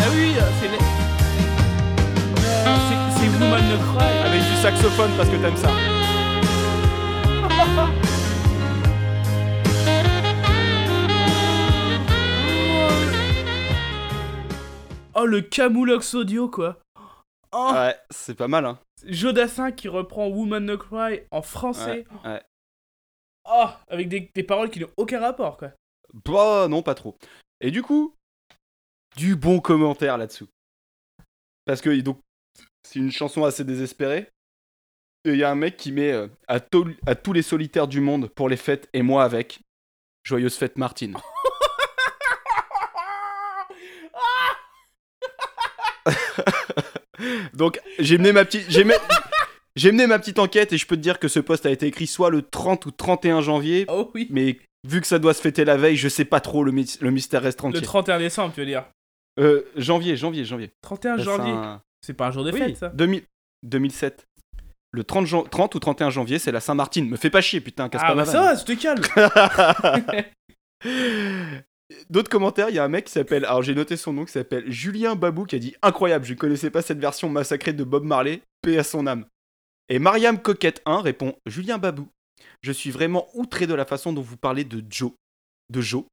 Ah oui, c'est les... C'est- C'est Woman No Cry. Saxophone parce que t'aimes ça. <laughs> Oh, le Camoulox audio, quoi. Oh, Ouais, c'est pas mal, hein. Jodassin qui reprend Woman No Cry en français. Ouais, ouais. Oh, avec des, des paroles qui n'ont aucun rapport, quoi. Bah non, pas trop. Et du coup, du bon commentaire là-dessous. Parce que donc, c'est une chanson assez désespérée. Et il y a un mec qui met euh, à, to- à tous les solitaires du monde pour les fêtes et moi avec. Joyeuse fête Martine. <laughs> donc j'ai mené ma petite j'ai mené- j'ai mené ma petite enquête et je peux te dire que ce post a été écrit soit le 30 ou 31 janvier. Oh oui. Mais vu que ça doit se fêter la veille, je sais pas trop, le, my- le mystère reste Le entier. 31 décembre, tu veux dire? Euh, janvier, janvier, janvier. 31 Ça, c'est janvier. un- C'est pas un jour de Oui, fête, ça? 2000 2007. Le 30, jan- 30 ou 31 janvier, c'est la Saint-Martin. Me fais pas chier, putain, casse Ah pas ma bah ça va, c'était calme. <laughs> D'autres commentaires, il y a un mec qui s'appelle, alors j'ai noté son nom, qui s'appelle Julien Babou, qui a dit Incroyable, je ne connaissais pas cette version massacrée de Bob Marley, paix à son âme. Et Mariam Coquette 1 répond Julien Babou, je suis vraiment outré de la façon dont vous parlez de Joe. De Joe.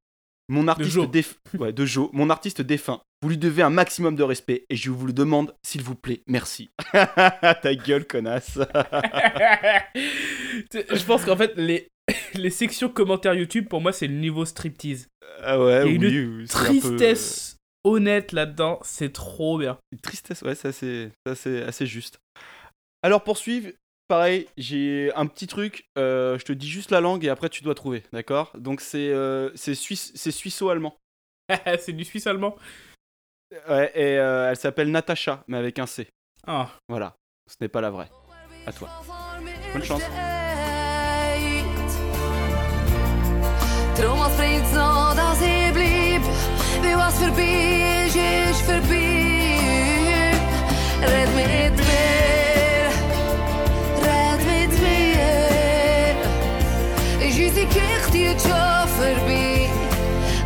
Mon artiste Joe. déf- ouais, de Joe, mon artiste défunt. Vous lui devez un maximum de respect et je vous le demande, s'il vous plaît, merci. <laughs> Ta gueule, connasse. <laughs> je pense qu'en fait, les, <laughs> les sections commentaires YouTube, pour moi, c'est le niveau striptease. Ah ouais, Il y a oui, une oui, c'est un peu- tristesse honnête là-dedans, c'est trop bien. Une tristesse, ouais, c'est assez, c'est assez, assez juste. Alors, pour suivre, pareil, j'ai un petit truc. euh, je te dis juste la langue et après tu dois trouver, d'accord? Donc, c'est euh, c'est suisse, c'est suisseau-allemand. c'est du suisse allemand. Ouais, et euh, elle s'appelle Natacha, mais avec un C. Ah. Voilà, ce n'est pas la vraie. À toi. Bonne chance.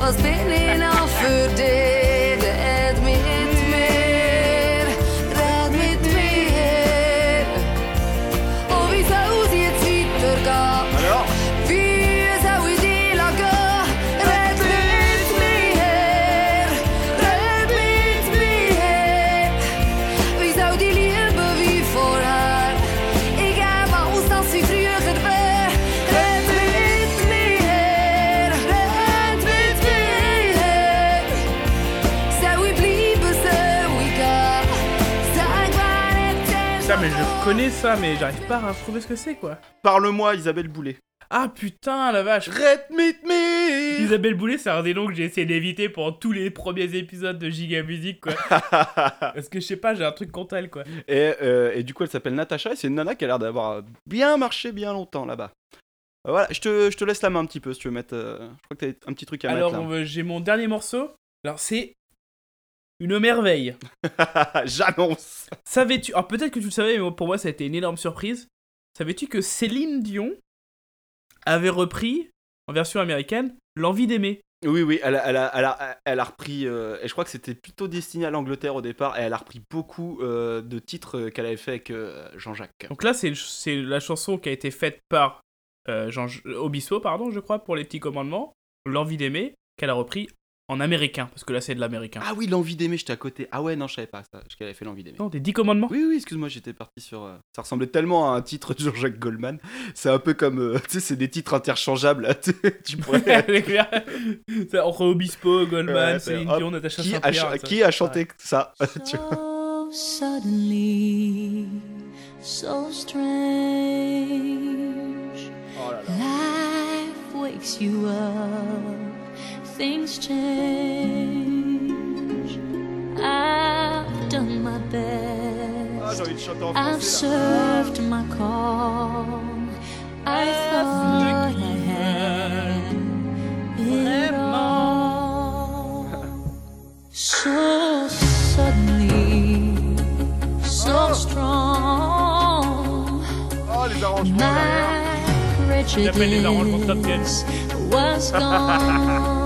Als connais ça, mais j'arrive pas à retrouver ce que c'est, quoi. Parle-moi, Isabelle Boulet. Ah putain, la vache. Red meet me Isabelle Boulet, c'est un des noms que j'ai essayé d'éviter pendant tous les premiers épisodes de Giga Music, quoi. <laughs> Parce que je sais pas, j'ai un truc contre elle, quoi. Et, euh, et du coup, elle s'appelle Natacha et c'est une nana qui a l'air d'avoir bien marché bien longtemps là-bas. Euh, Voilà, je te, je te laisse la main un petit peu si tu veux mettre. euh, je crois que t'as un petit truc à Alors, mettre on veut- j'ai mon dernier morceau. Alors, c'est une merveille. <laughs> J'annonce. Savais-tu Alors, peut-être que tu le savais, mais pour moi, ça a été une énorme surprise. Savais-tu que Céline Dion avait repris, en version américaine, L'envie d'aimer? Oui, oui, elle a, elle a, elle a, elle a repris. euh, et je crois que c'était plutôt destiné à l'Angleterre au départ. Et elle a repris beaucoup euh, de titres euh, qu'elle avait fait avec euh, Jean-Jacques. Donc là, c'est c'est la chanson qui a été faite par Jean Obispo, pardon, je crois, pour les petits commandements. L'envie d'aimer, qu'elle a repris en américain, parce que là, c'est de l'américain. Ah oui, l'envie d'aimer, j'étais à côté. Ah ouais, non, je savais pas ça, qu'elle avait fait l'envie d'aimer. Non, des dix commandements Oui, oui, excuse-moi, j'étais parti sur. euh, Ça ressemblait tellement à un titre de Jean-Jacques Goldman. C'est un peu comme. euh, <laughs> tu sais, c'est des titres interchangeables. tu tu <laughs> pourrais. C'est Entre Obispo, Goldman, Ouais, Céline Dion, Natacha qui a, qui a chanté ça <laughs> Tu vois. So suddenly, so strange. Life wakes you up, things change. I've done my best. j'ai envie de chanter en I've français served my call. I thought I had it all. So suddenly, so strong. Oh, les arrangements My J'appelle les arrangements Top Gun. prejudice was <laughs> gone.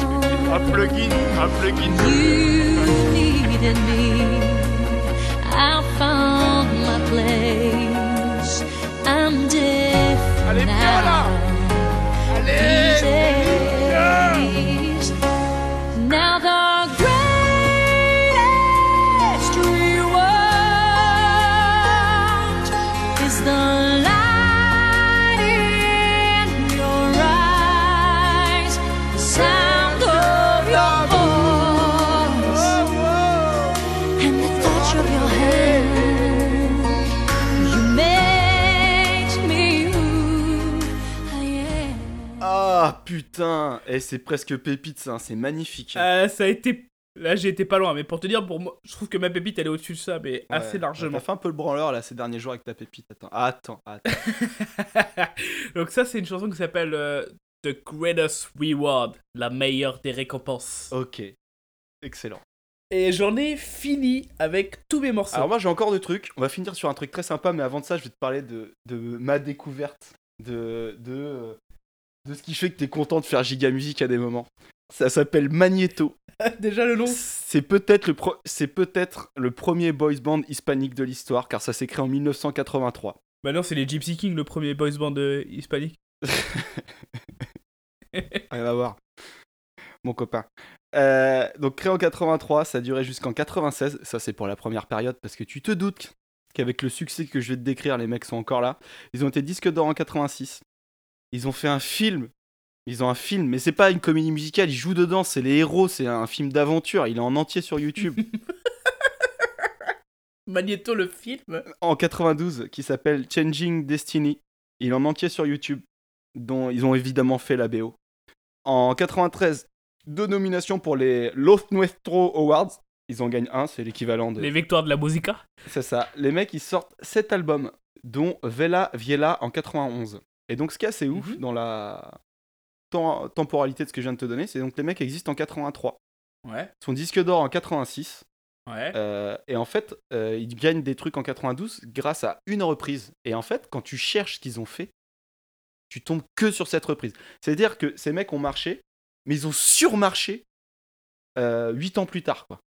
Plugin, un plugin. You needed me. I found my place. I'm different Allez, là. Putain, et c'est presque pépite ça, c'est magnifique. Euh, ça a été. Là, j'ai été pas loin, mais pour te dire, pour moi, je trouve que ma pépite, elle est au-dessus de ça, mais assez largement. T'as fait un peu le branleur là ces derniers jours avec ta pépite. Attends, attends, attends. <laughs> Donc, ça, c'est une chanson qui s'appelle euh, The Greatest Reward, la meilleure des récompenses. ok, excellent. Et j'en ai fini avec tous mes morceaux. Alors moi j'ai encore des trucs. On va finir sur un truc très sympa, mais avant de ça, je vais te parler de, de ma découverte de, de, de ce qui fait que t'es content de faire giga musique à des moments. Ça s'appelle Magneto. <laughs> Déjà le nom C'est peut-être le, pro- c'est peut-être le premier boys band hispanique de l'histoire, car ça s'est créé en 1983. Bah non, c'est les Gypsy King, le premier boys band euh, hispanique. <laughs> <laughs> Rien à voir. Mon copain. Euh, donc créé en 83, ça a duré jusqu'en 96. Ça c'est pour la première période parce que tu te doutes qu'avec le succès que je vais te décrire, les mecs sont encore là. Ils ont été disques d'or en 86. Ils ont fait un film. Ils ont un film, mais c'est pas une comédie musicale. Ils jouent dedans, c'est les héros, c'est un film d'aventure. Il est en entier sur YouTube. <laughs> Magneto, le film en 92 qui s'appelle Changing Destiny. Il est en entier sur YouTube, dont ils ont évidemment fait la BO. En 93, deux nominations pour les Los Nuestro Awards. Ils en gagnent un, c'est l'équivalent de. Les victoires de la musica C'est ça. Les mecs, ils sortent 7 albums, dont Vela Viela en 91. Et donc, ce qui est assez ouf dans la tem- temporalité de ce que je viens de te donner, c'est donc les mecs existent en 83. Ouais. Son disque d'or en 86. Ouais. Euh, et en fait, euh, ils gagnent des trucs en 92 grâce à une reprise. Et en fait, quand tu cherches ce qu'ils ont fait, tu tombes que sur cette reprise. C'est-à-dire que ces mecs ont marché, mais ils ont surmarché euh, 8 ans plus tard, quoi.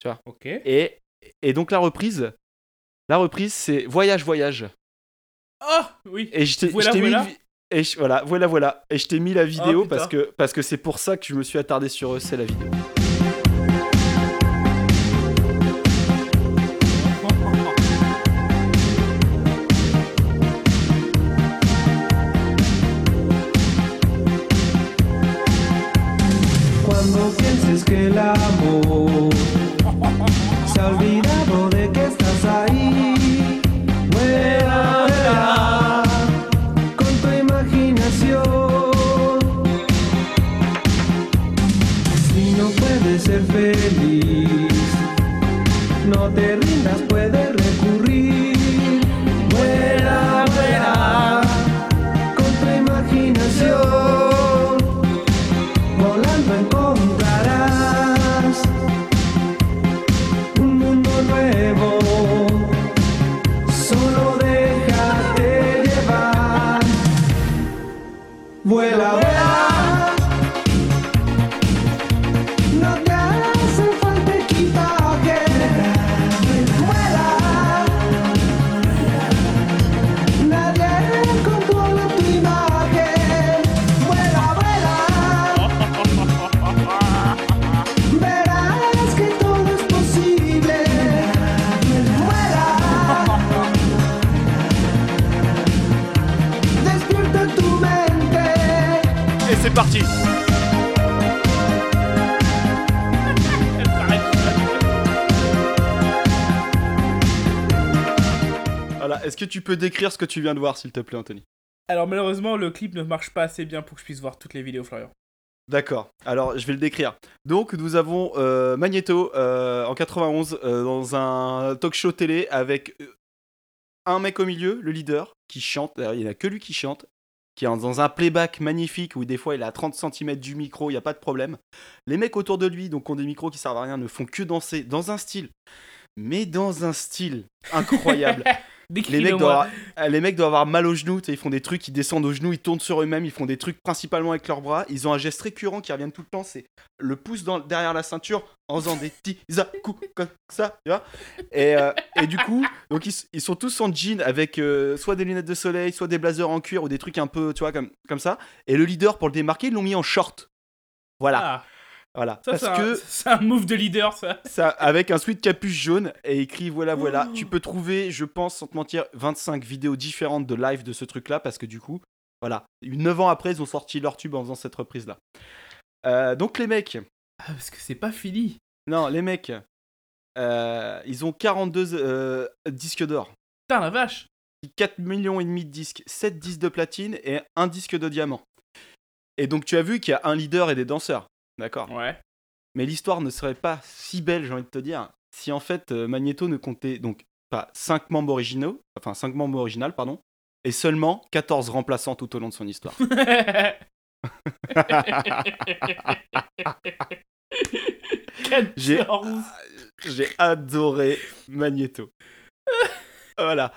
Tu vois? Ok. et, et donc la reprise, la reprise, c'est Voyage, Voyage. Ah oui Et je t'ai Voilà, mis voilà. vi- et je- voilà, voilà, voilà. Et je t'ai mis la vidéo Oh, putain. parce que parce que c'est pour ça que je me suis attardé sur eux, c'est la vidéo. Que tu peux décrire ce que tu viens de voir, s'il te plaît, Anthony Alors malheureusement, le clip ne marche pas assez bien pour que je puisse voir toutes les vidéos, Florian. D'accord, alors je vais le décrire. Donc nous avons euh, Magneto euh, en 91 euh, dans un talk show télé avec un mec au milieu, le leader, qui chante, il n'y en a que lui qui chante, qui est dans un playback magnifique où des fois il est à 30 cm du micro, il n'y a pas de problème. Les mecs autour de lui, donc ont des micros qui servent à rien, ne font que danser dans un style, mais dans un style incroyable. <laughs> les, mecs doivent avoir, les mecs doivent avoir mal aux genoux, ils font des trucs, ils descendent aux genoux, ils tournent sur eux-mêmes, ils font des trucs principalement avec leurs bras. Ils ont un geste récurrent qui revient tout le temps, c'est le pouce dans, derrière la ceinture en faisant des petits <laughs> coups comme ça, tu vois. Et, euh, et du coup, donc ils, ils sont tous en jean avec euh, soit des lunettes de soleil, soit des blazers en cuir ou des trucs un peu, tu vois, comme, comme ça. Et le leader, pour le démarquer, ils l'ont mis en short. Voilà. Ah, Voilà. ça, Parce que c'est un move de leader, ça. ça, avec un sweat capuche jaune et écrit voilà voilà. Oh. Tu peux trouver, je pense, sans te mentir, 25 vidéos différentes de live de ce truc-là parce que du coup, voilà, 9 ans après, ils ont sorti leur tube en faisant cette reprise-là. Euh, donc les mecs, Ah, parce que c'est pas fini. non, les mecs, euh, ils ont 42 euh, disques d'or, Putain, la vache. 4 millions et demi de disques, 7 disques de platine et un disque de diamant. Et donc tu as vu qu'il y a un leader et des danseurs, d'accord Ouais. Mais l'histoire ne serait pas si belle, j'ai envie de te dire, si en fait euh, Magneto ne comptait donc pas 5 membres originaux, enfin 5 membres originaux, pardon, et seulement 14 remplaçants tout au long de son histoire. <laughs> J'ai 14. j'ai adoré Magneto. voilà.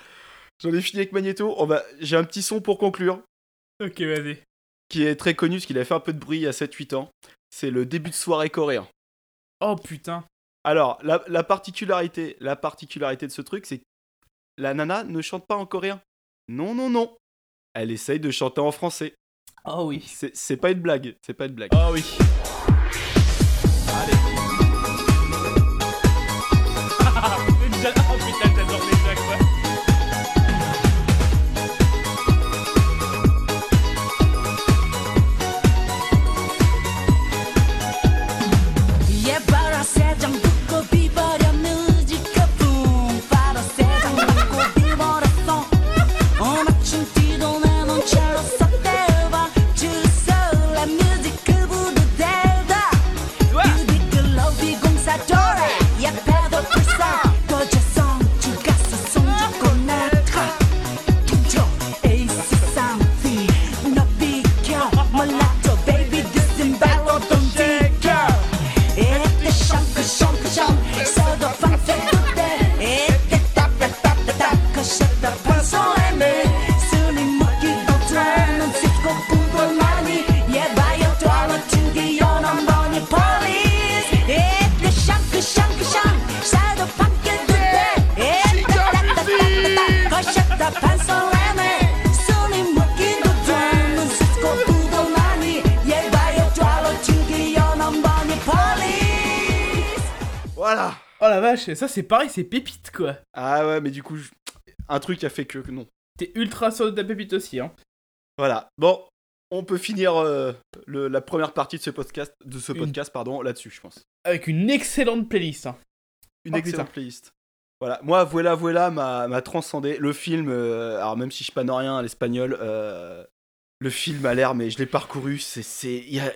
J'en ai fini avec Magneto. On va... J'ai un petit son pour conclure, Ok, vas-y. qui est très connu parce qu'il avait fait un peu de bruit à 7-8 ans. C'est le début de soirée coréen. Oh putain. Alors, la, la particularité, la particularité de ce truc, c'est que la nana ne chante pas en coréen. Non, non, non. Elle essaye de chanter en français. Oh oui. C'est pas une blague. C'est pas une blague. Oh oui. Déjà- Oh la vache, ça c'est pareil, c'est pépite quoi. Ah ouais, mais du coup, un truc a fait que que non. T'es ultra sur de la pépite aussi, hein. Voilà. Bon, on peut finir euh, le- la première partie de ce podcast, de ce Une- podcast, pardon, là-dessus, je pense. Avec une excellente playlist. hein. Une Oh, excellente putain. playlist. Voilà, moi, Voilà Voilà m'a transcendé. Le film, euh, alors même si je panne rien à l'espagnol, euh, le film a l'air, mais je l'ai parcouru, c'est,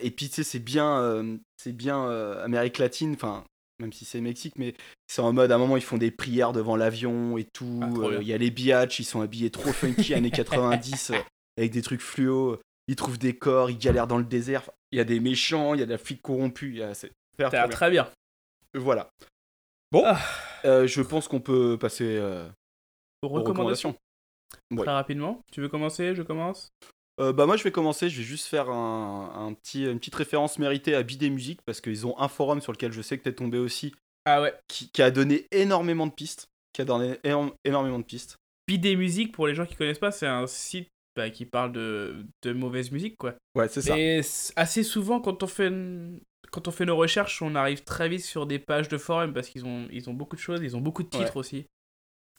et puis tu sais, c'est bien, c'est bien Amérique latine, enfin, même si c'est Mexique, mais c'est en mode, à un moment, ils font des prières devant l'avion et tout. Ah, euh. Il y a les biatchs, ils sont habillés trop funky, années <laughs> 90, euh, avec des trucs fluo. Ils trouvent des corps, ils galèrent dans le désert. Il y a des méchants, il y a de la flic corrompue. a- C'est bien. très bien. Voilà. Bon, Ah. euh, je pense qu'on peut passer euh, Aux recommandations. Ouais. Très rapidement. Tu veux commencer Je commence? Euh, bah moi je vais commencer, je vais juste faire un, un petit, une petite référence méritée à Bidet Musique parce qu'ils ont un forum sur lequel je sais que t'es tombé aussi Ah ouais. qui, qui a donné énormément de pistes, qui a donné énormément de pistes. Bidet Musique, pour les gens qui connaissent pas, c'est un site bah, qui parle de, de mauvaise musique, quoi. Ouais, c'est ça. Et assez souvent, quand on, fait, une- quand on fait nos recherches, on arrive très vite sur des pages de forum parce qu'ils ont, ils ont beaucoup de choses, ils ont beaucoup de titres Ouais. aussi.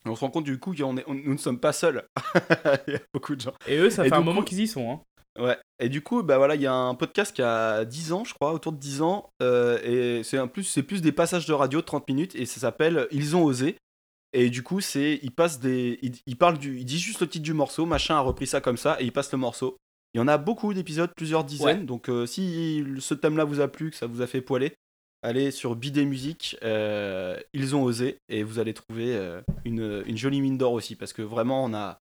On se rend compte du coup qu'on est, on- nous ne sommes pas seuls. <laughs> Il y a beaucoup de gens. Et eux, ça Et fait un moment qu'ils y sont. Hein. Ouais. Et du coup, bah voilà, il y a un podcast qui a 10 ans, je crois, autour de 10 ans, euh, et c'est plus, c'est plus des passages de radio de 30 minutes, et ça s'appelle Ils ont osé. Et du coup, c'est, ils passent des, ils, ils parlent du, ils disent juste le titre du morceau, machin a repris ça comme ça, et ils passent le morceau. Il y en a beaucoup d'épisodes, plusieurs dizaines, Ouais. donc euh, si ce thème-là vous a plu, que ça vous a fait poiler, allez sur Bidet Musique, euh, Ils ont osé, et vous allez trouver euh, une, une jolie mine d'or aussi, parce que vraiment, on a,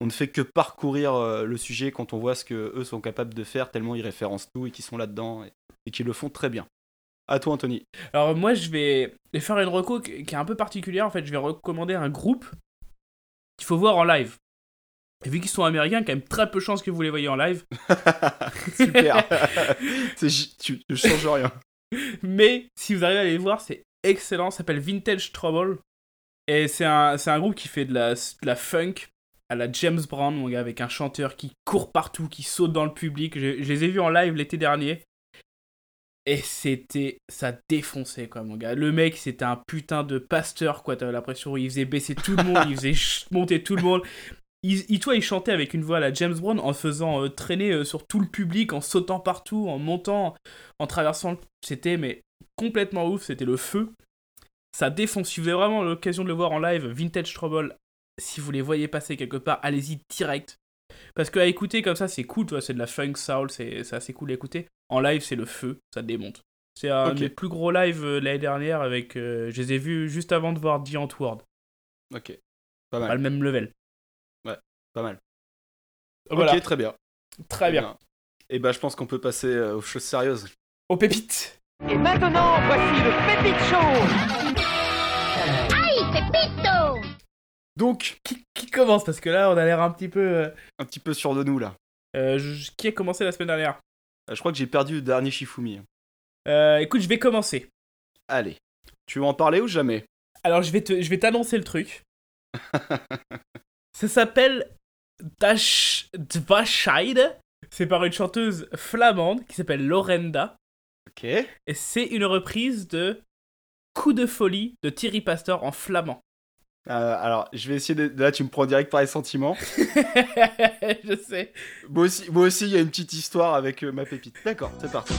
on ne fait que parcourir euh, le sujet quand on voit ce que eux sont capables de faire, tellement ils référencent tout et qu'ils sont là-dedans et, et qu'ils le font très bien. À toi, Anthony. Alors moi, je vais faire une reco qui est un peu particulière. En fait, je vais recommander un groupe qu'il faut voir en live. Et vu qu'ils sont américains, quand même très peu de chance que vous les voyez en live. <laughs> Super. <laughs> Tu ne changes rien. Mais si vous arrivez à les voir, c'est excellent. Ça s'appelle Vintage Trouble. Et c'est un, un groupe qui fait de la, funk à la James Brown, mon gars, avec un chanteur qui court partout, qui saute dans le public. Je, les ai vus en live l'été dernier. Et c'était. Ça défonçait, quoi, mon gars. Le mec, c'était un putain de pasteur, quoi. T'avais l'impression il faisait baisser tout le monde, il faisait monter tout le monde. Il, il, toi, il chantait avec une voix à la James Brown en faisant euh, traîner euh, sur tout le public, en sautant partout, en montant, en traversant. le- C'était mais complètement ouf, c'était le feu. Ça défonce. Si vous avez vraiment l'occasion de le voir en live, Vintage Trouble, si vous les voyez passer quelque part, allez-y direct. Parce que à écouter comme ça, c'est cool, toi, c'est de la funk soul, c'est assez cool à écouter. En live, c'est le feu, ça démonte. C'est un Ok. des plus gros lives euh, l'année dernière avec. je les ai vus juste avant de voir Giant World. Ok. Pas mal. Pas le même level. Pas mal. Voilà. Ok, très bien. Très bien. Et bah, je pense qu'on peut passer euh, aux choses sérieuses. Aux pépites. Et maintenant, voici le Pépite Show Aïe, Pépito Donc, Qui, qui commence? Parce que là, on a l'air un petit peu. euh, un petit peu sûr de nous là. euh, je- qui a commencé la semaine dernière? Euh, Je crois que j'ai perdu le dernier Shifumi. Euh, Écoute, je vais commencer. Allez. Tu veux en parler ou jamais? Alors, je vais te, je vais t'annoncer le truc. <laughs> Ça s'appelle Dvascheide. C'est par une chanteuse flamande qui s'appelle Lorenda. Ok. Et c'est une reprise de Coup de folie de Thierry Pastor en flamand. Euh, alors, je vais essayer de... Là, tu me prends direct par les sentiments. <laughs> je sais. Moi aussi, moi aussi, il y a une petite histoire avec euh, ma pépite. D'accord, c'est parti.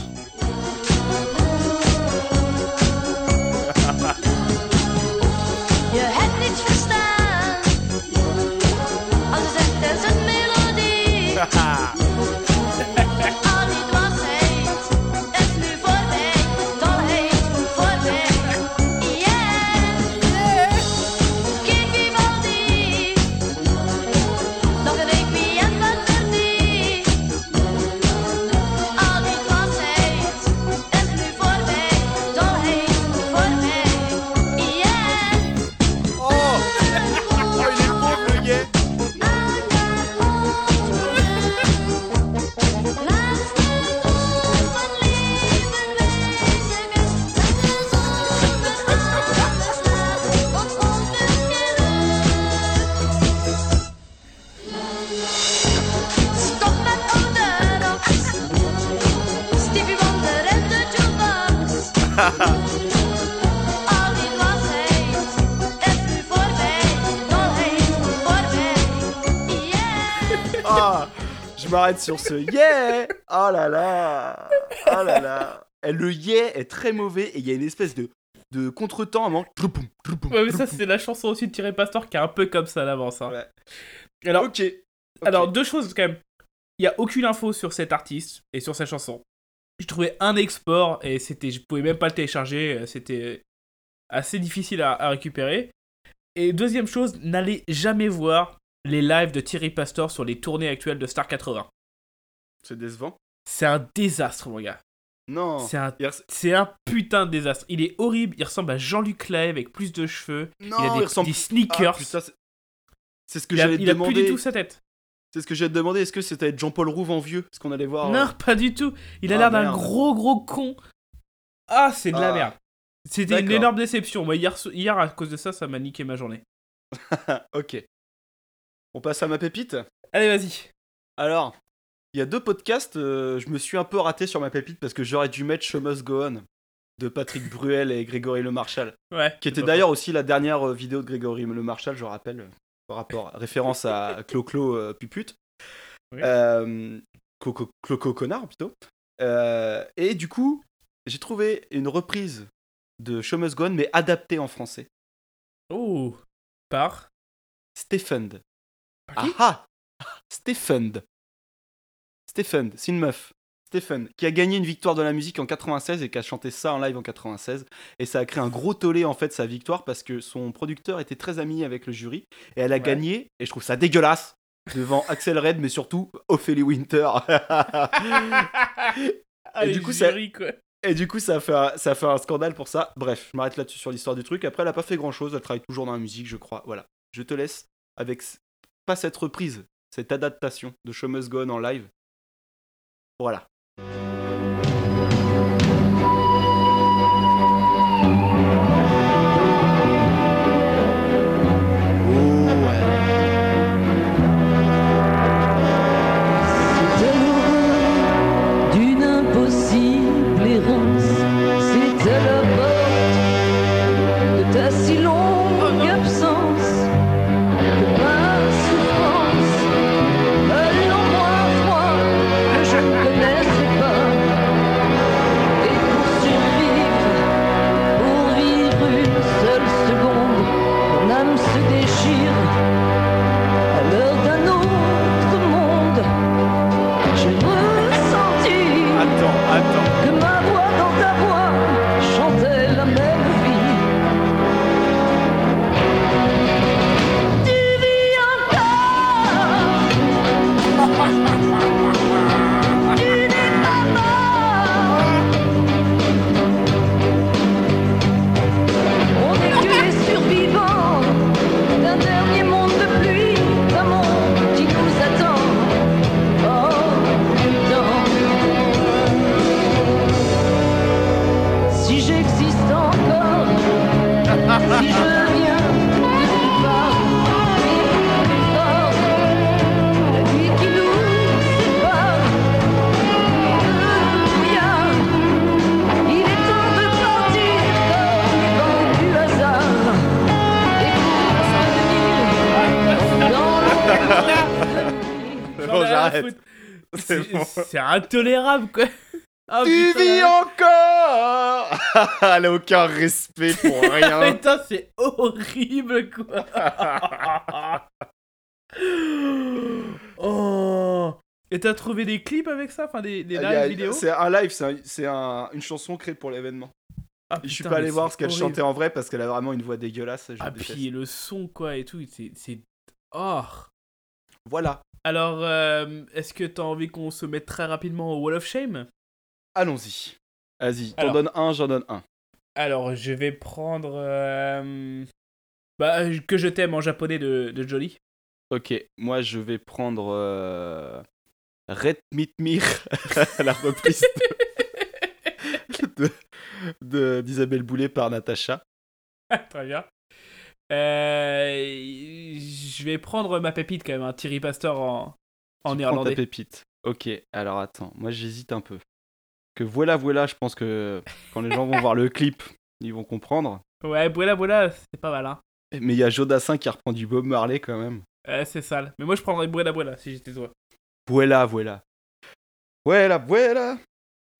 Sur ce yeah Oh là là Oh là là Et le yeah est très mauvais et il y a une espèce de, de contretemps à moment. Ouais, mais ça, c'est la chanson aussi de Thierry Pastor qui est un peu comme ça à l'avance. hein. Alors, Ok. alors, deux choses quand même. Il y a aucune info sur cet artiste et sur sa chanson. J'ai trouvé un export et c'était, je pouvais même pas le télécharger. euh, C'était assez difficile à, à récupérer. Et deuxième chose, n'allez jamais voir les lives de Thierry Pastor sur les tournées actuelles de Star 80. C'est décevant. C'est un désastre, mon gars. Non. C'est un, c'est putain de désastre. Il est horrible. Il ressemble à Jean-Luc Lahaye avec plus de cheveux. Non, il a des, il ressemble- des sneakers. Ah, putain, c'est- ce que j'allais te il a demander. plus du tout sa tête. C'est ce que j'allais te demander. Est-ce que c'était Jean-Paul Rouve en vieux Ce qu'on allait voir. Non, euh, pas du tout. Il a Ah, l'air d'un gros gros con. Ah, c'est de la Ah. merde. C'était une énorme déception. Moi, hier, hier, à cause de ça, ça m'a niqué ma journée. <laughs> ok. On passe à ma pépite? Allez, vas-y. Alors, il y a deux podcasts, euh, je me suis un peu raté sur ma pépite parce que j'aurais dû mettre Show Must Go On de Patrick Bruel et Grégory Le Marchal. Ouais. Qui était d'ailleurs aussi la dernière euh, vidéo de Grégory Le Marchal, je rappelle, euh, par rapport, <laughs> référence à Clo-Clo euh, Pupute. Oui. Euh, Clo-Clo Connard plutôt. Et du coup, j'ai trouvé une reprise de Show Must Go On, mais adaptée en français. Oh. Par. Stephen. Ah ah Stephen. Stephen, c'est une meuf. Stephen, qui a gagné une victoire de la musique en 96 et qui a chanté ça en live en 96. Et ça a créé un gros tollé en fait sa victoire parce que son producteur était très ami avec le jury et elle a Ouais. gagné. Et je trouve ça dégueulasse devant <laughs> Axel Red, mais surtout Ophélie Winter. <laughs> Ah, Et du coup, ça- quoi. Et du coup, ça a, fait un, ça a fait un scandale pour ça. Bref, je m'arrête là-dessus sur l'histoire du truc. Après, elle a pas fait grand-chose. Elle travaille toujours dans la musique, je crois. Voilà. Je te laisse avec, pas cette reprise, cette adaptation de Show Must Go On en live. Voilà. C'est intolérable, quoi. Ah, Tu putain. vis encore Elle a aucun respect pour <laughs> rien. Putain, c'est horrible, quoi. <laughs> oh. Et t'as trouvé des clips avec ça Enfin, des, des live vidéos C'est un live, c'est un- c'est un- une chanson créée pour l'événement. Ah, je suis pas allé voir ce qu'elle chantait en vrai parce qu'elle a vraiment une voix dégueulasse. Je Ah, puis le son, quoi, et tout, c'est... c'est- Oh Voilà. Alors, euh, est-ce que t'as envie qu'on se mette très rapidement au Wall of Shame? Allons-y. Vas-y, t'en donnes un, j'en donne un. Alors, je vais prendre... euh, Bah, que je t'aime en japonais de, de Jolly. Ok, moi je vais prendre euh... Red Meat Mir, <laughs> la reprise de- de- <laughs> de- d'Isabelle Boulet par Natacha. Très bien. Euh, je vais prendre ma pépite quand même, un Thierry Pastor en, en Tu prends ta pépite. Ok, alors attends, moi j'hésite un peu. Que voilà, voilà, je pense que quand les gens vont voir le <laughs> clip, ils vont comprendre. Ouais, voilà, voilà, c'est pas mal, hein. Mais il y a Jodassin qui reprend du Bob Marley quand même. Ouais, c'est sale. Mais moi, je prendrais Buena Buena si j'étais toi. Voilà, voilà. Voilà, voilà.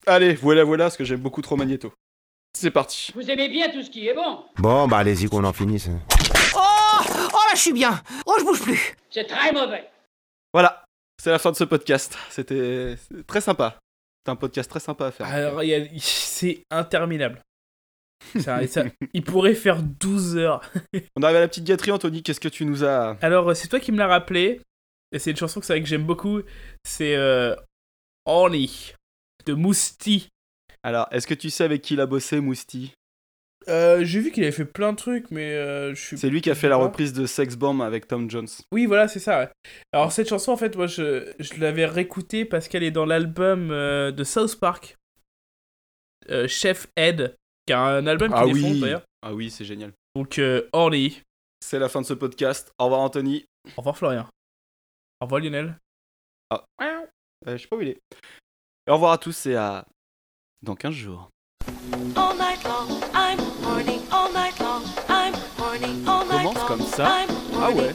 Allez, voilà, voilà, parce que j'aime beaucoup trop Magneto. C'est parti. Vous aimez bien tout ce qui est bon Bon, bah allez-y qu'on en finisse. Oh Oh là, je suis bien Oh, je bouge plus C'est très mauvais Voilà, c'est la fin de ce podcast. C'était très sympa. C'est un podcast très sympa à faire. Alors, c'est interminable. Ça- ça- il pourrait faire 12 heures. <laughs> On arrive à la petite gâterie, Anthony. Qu'est-ce que tu nous as Alors, c'est toi qui me l'as rappelé. Et c'est une chanson que c'est vrai que j'aime beaucoup. C'est euh, Orly de Mousti. Alors, est-ce que tu sais avec qui il a bossé, Mousti? Euh, J'ai vu qu'il avait fait plein de trucs, mais euh, je suis. C'est lui qui a fait la reprise de Sex Bomb avec Tom Jones. Oui, voilà, c'est ça. ouais. Alors, cette chanson, en fait, moi, je, je l'avais réécoutée parce qu'elle est dans l'album euh, de South Park. Chef Ed, qui a un album qui Ah oui d'ailleurs. Ah oui, c'est génial. Donc, euh, Orly. C'est la fin de ce podcast. Au revoir, Anthony. Au revoir, Florian. Au revoir, Lionel. Ah. Je sais pas où il est. Et au revoir à tous et à dans 15 jours. Commence comme ça. Ah ouais.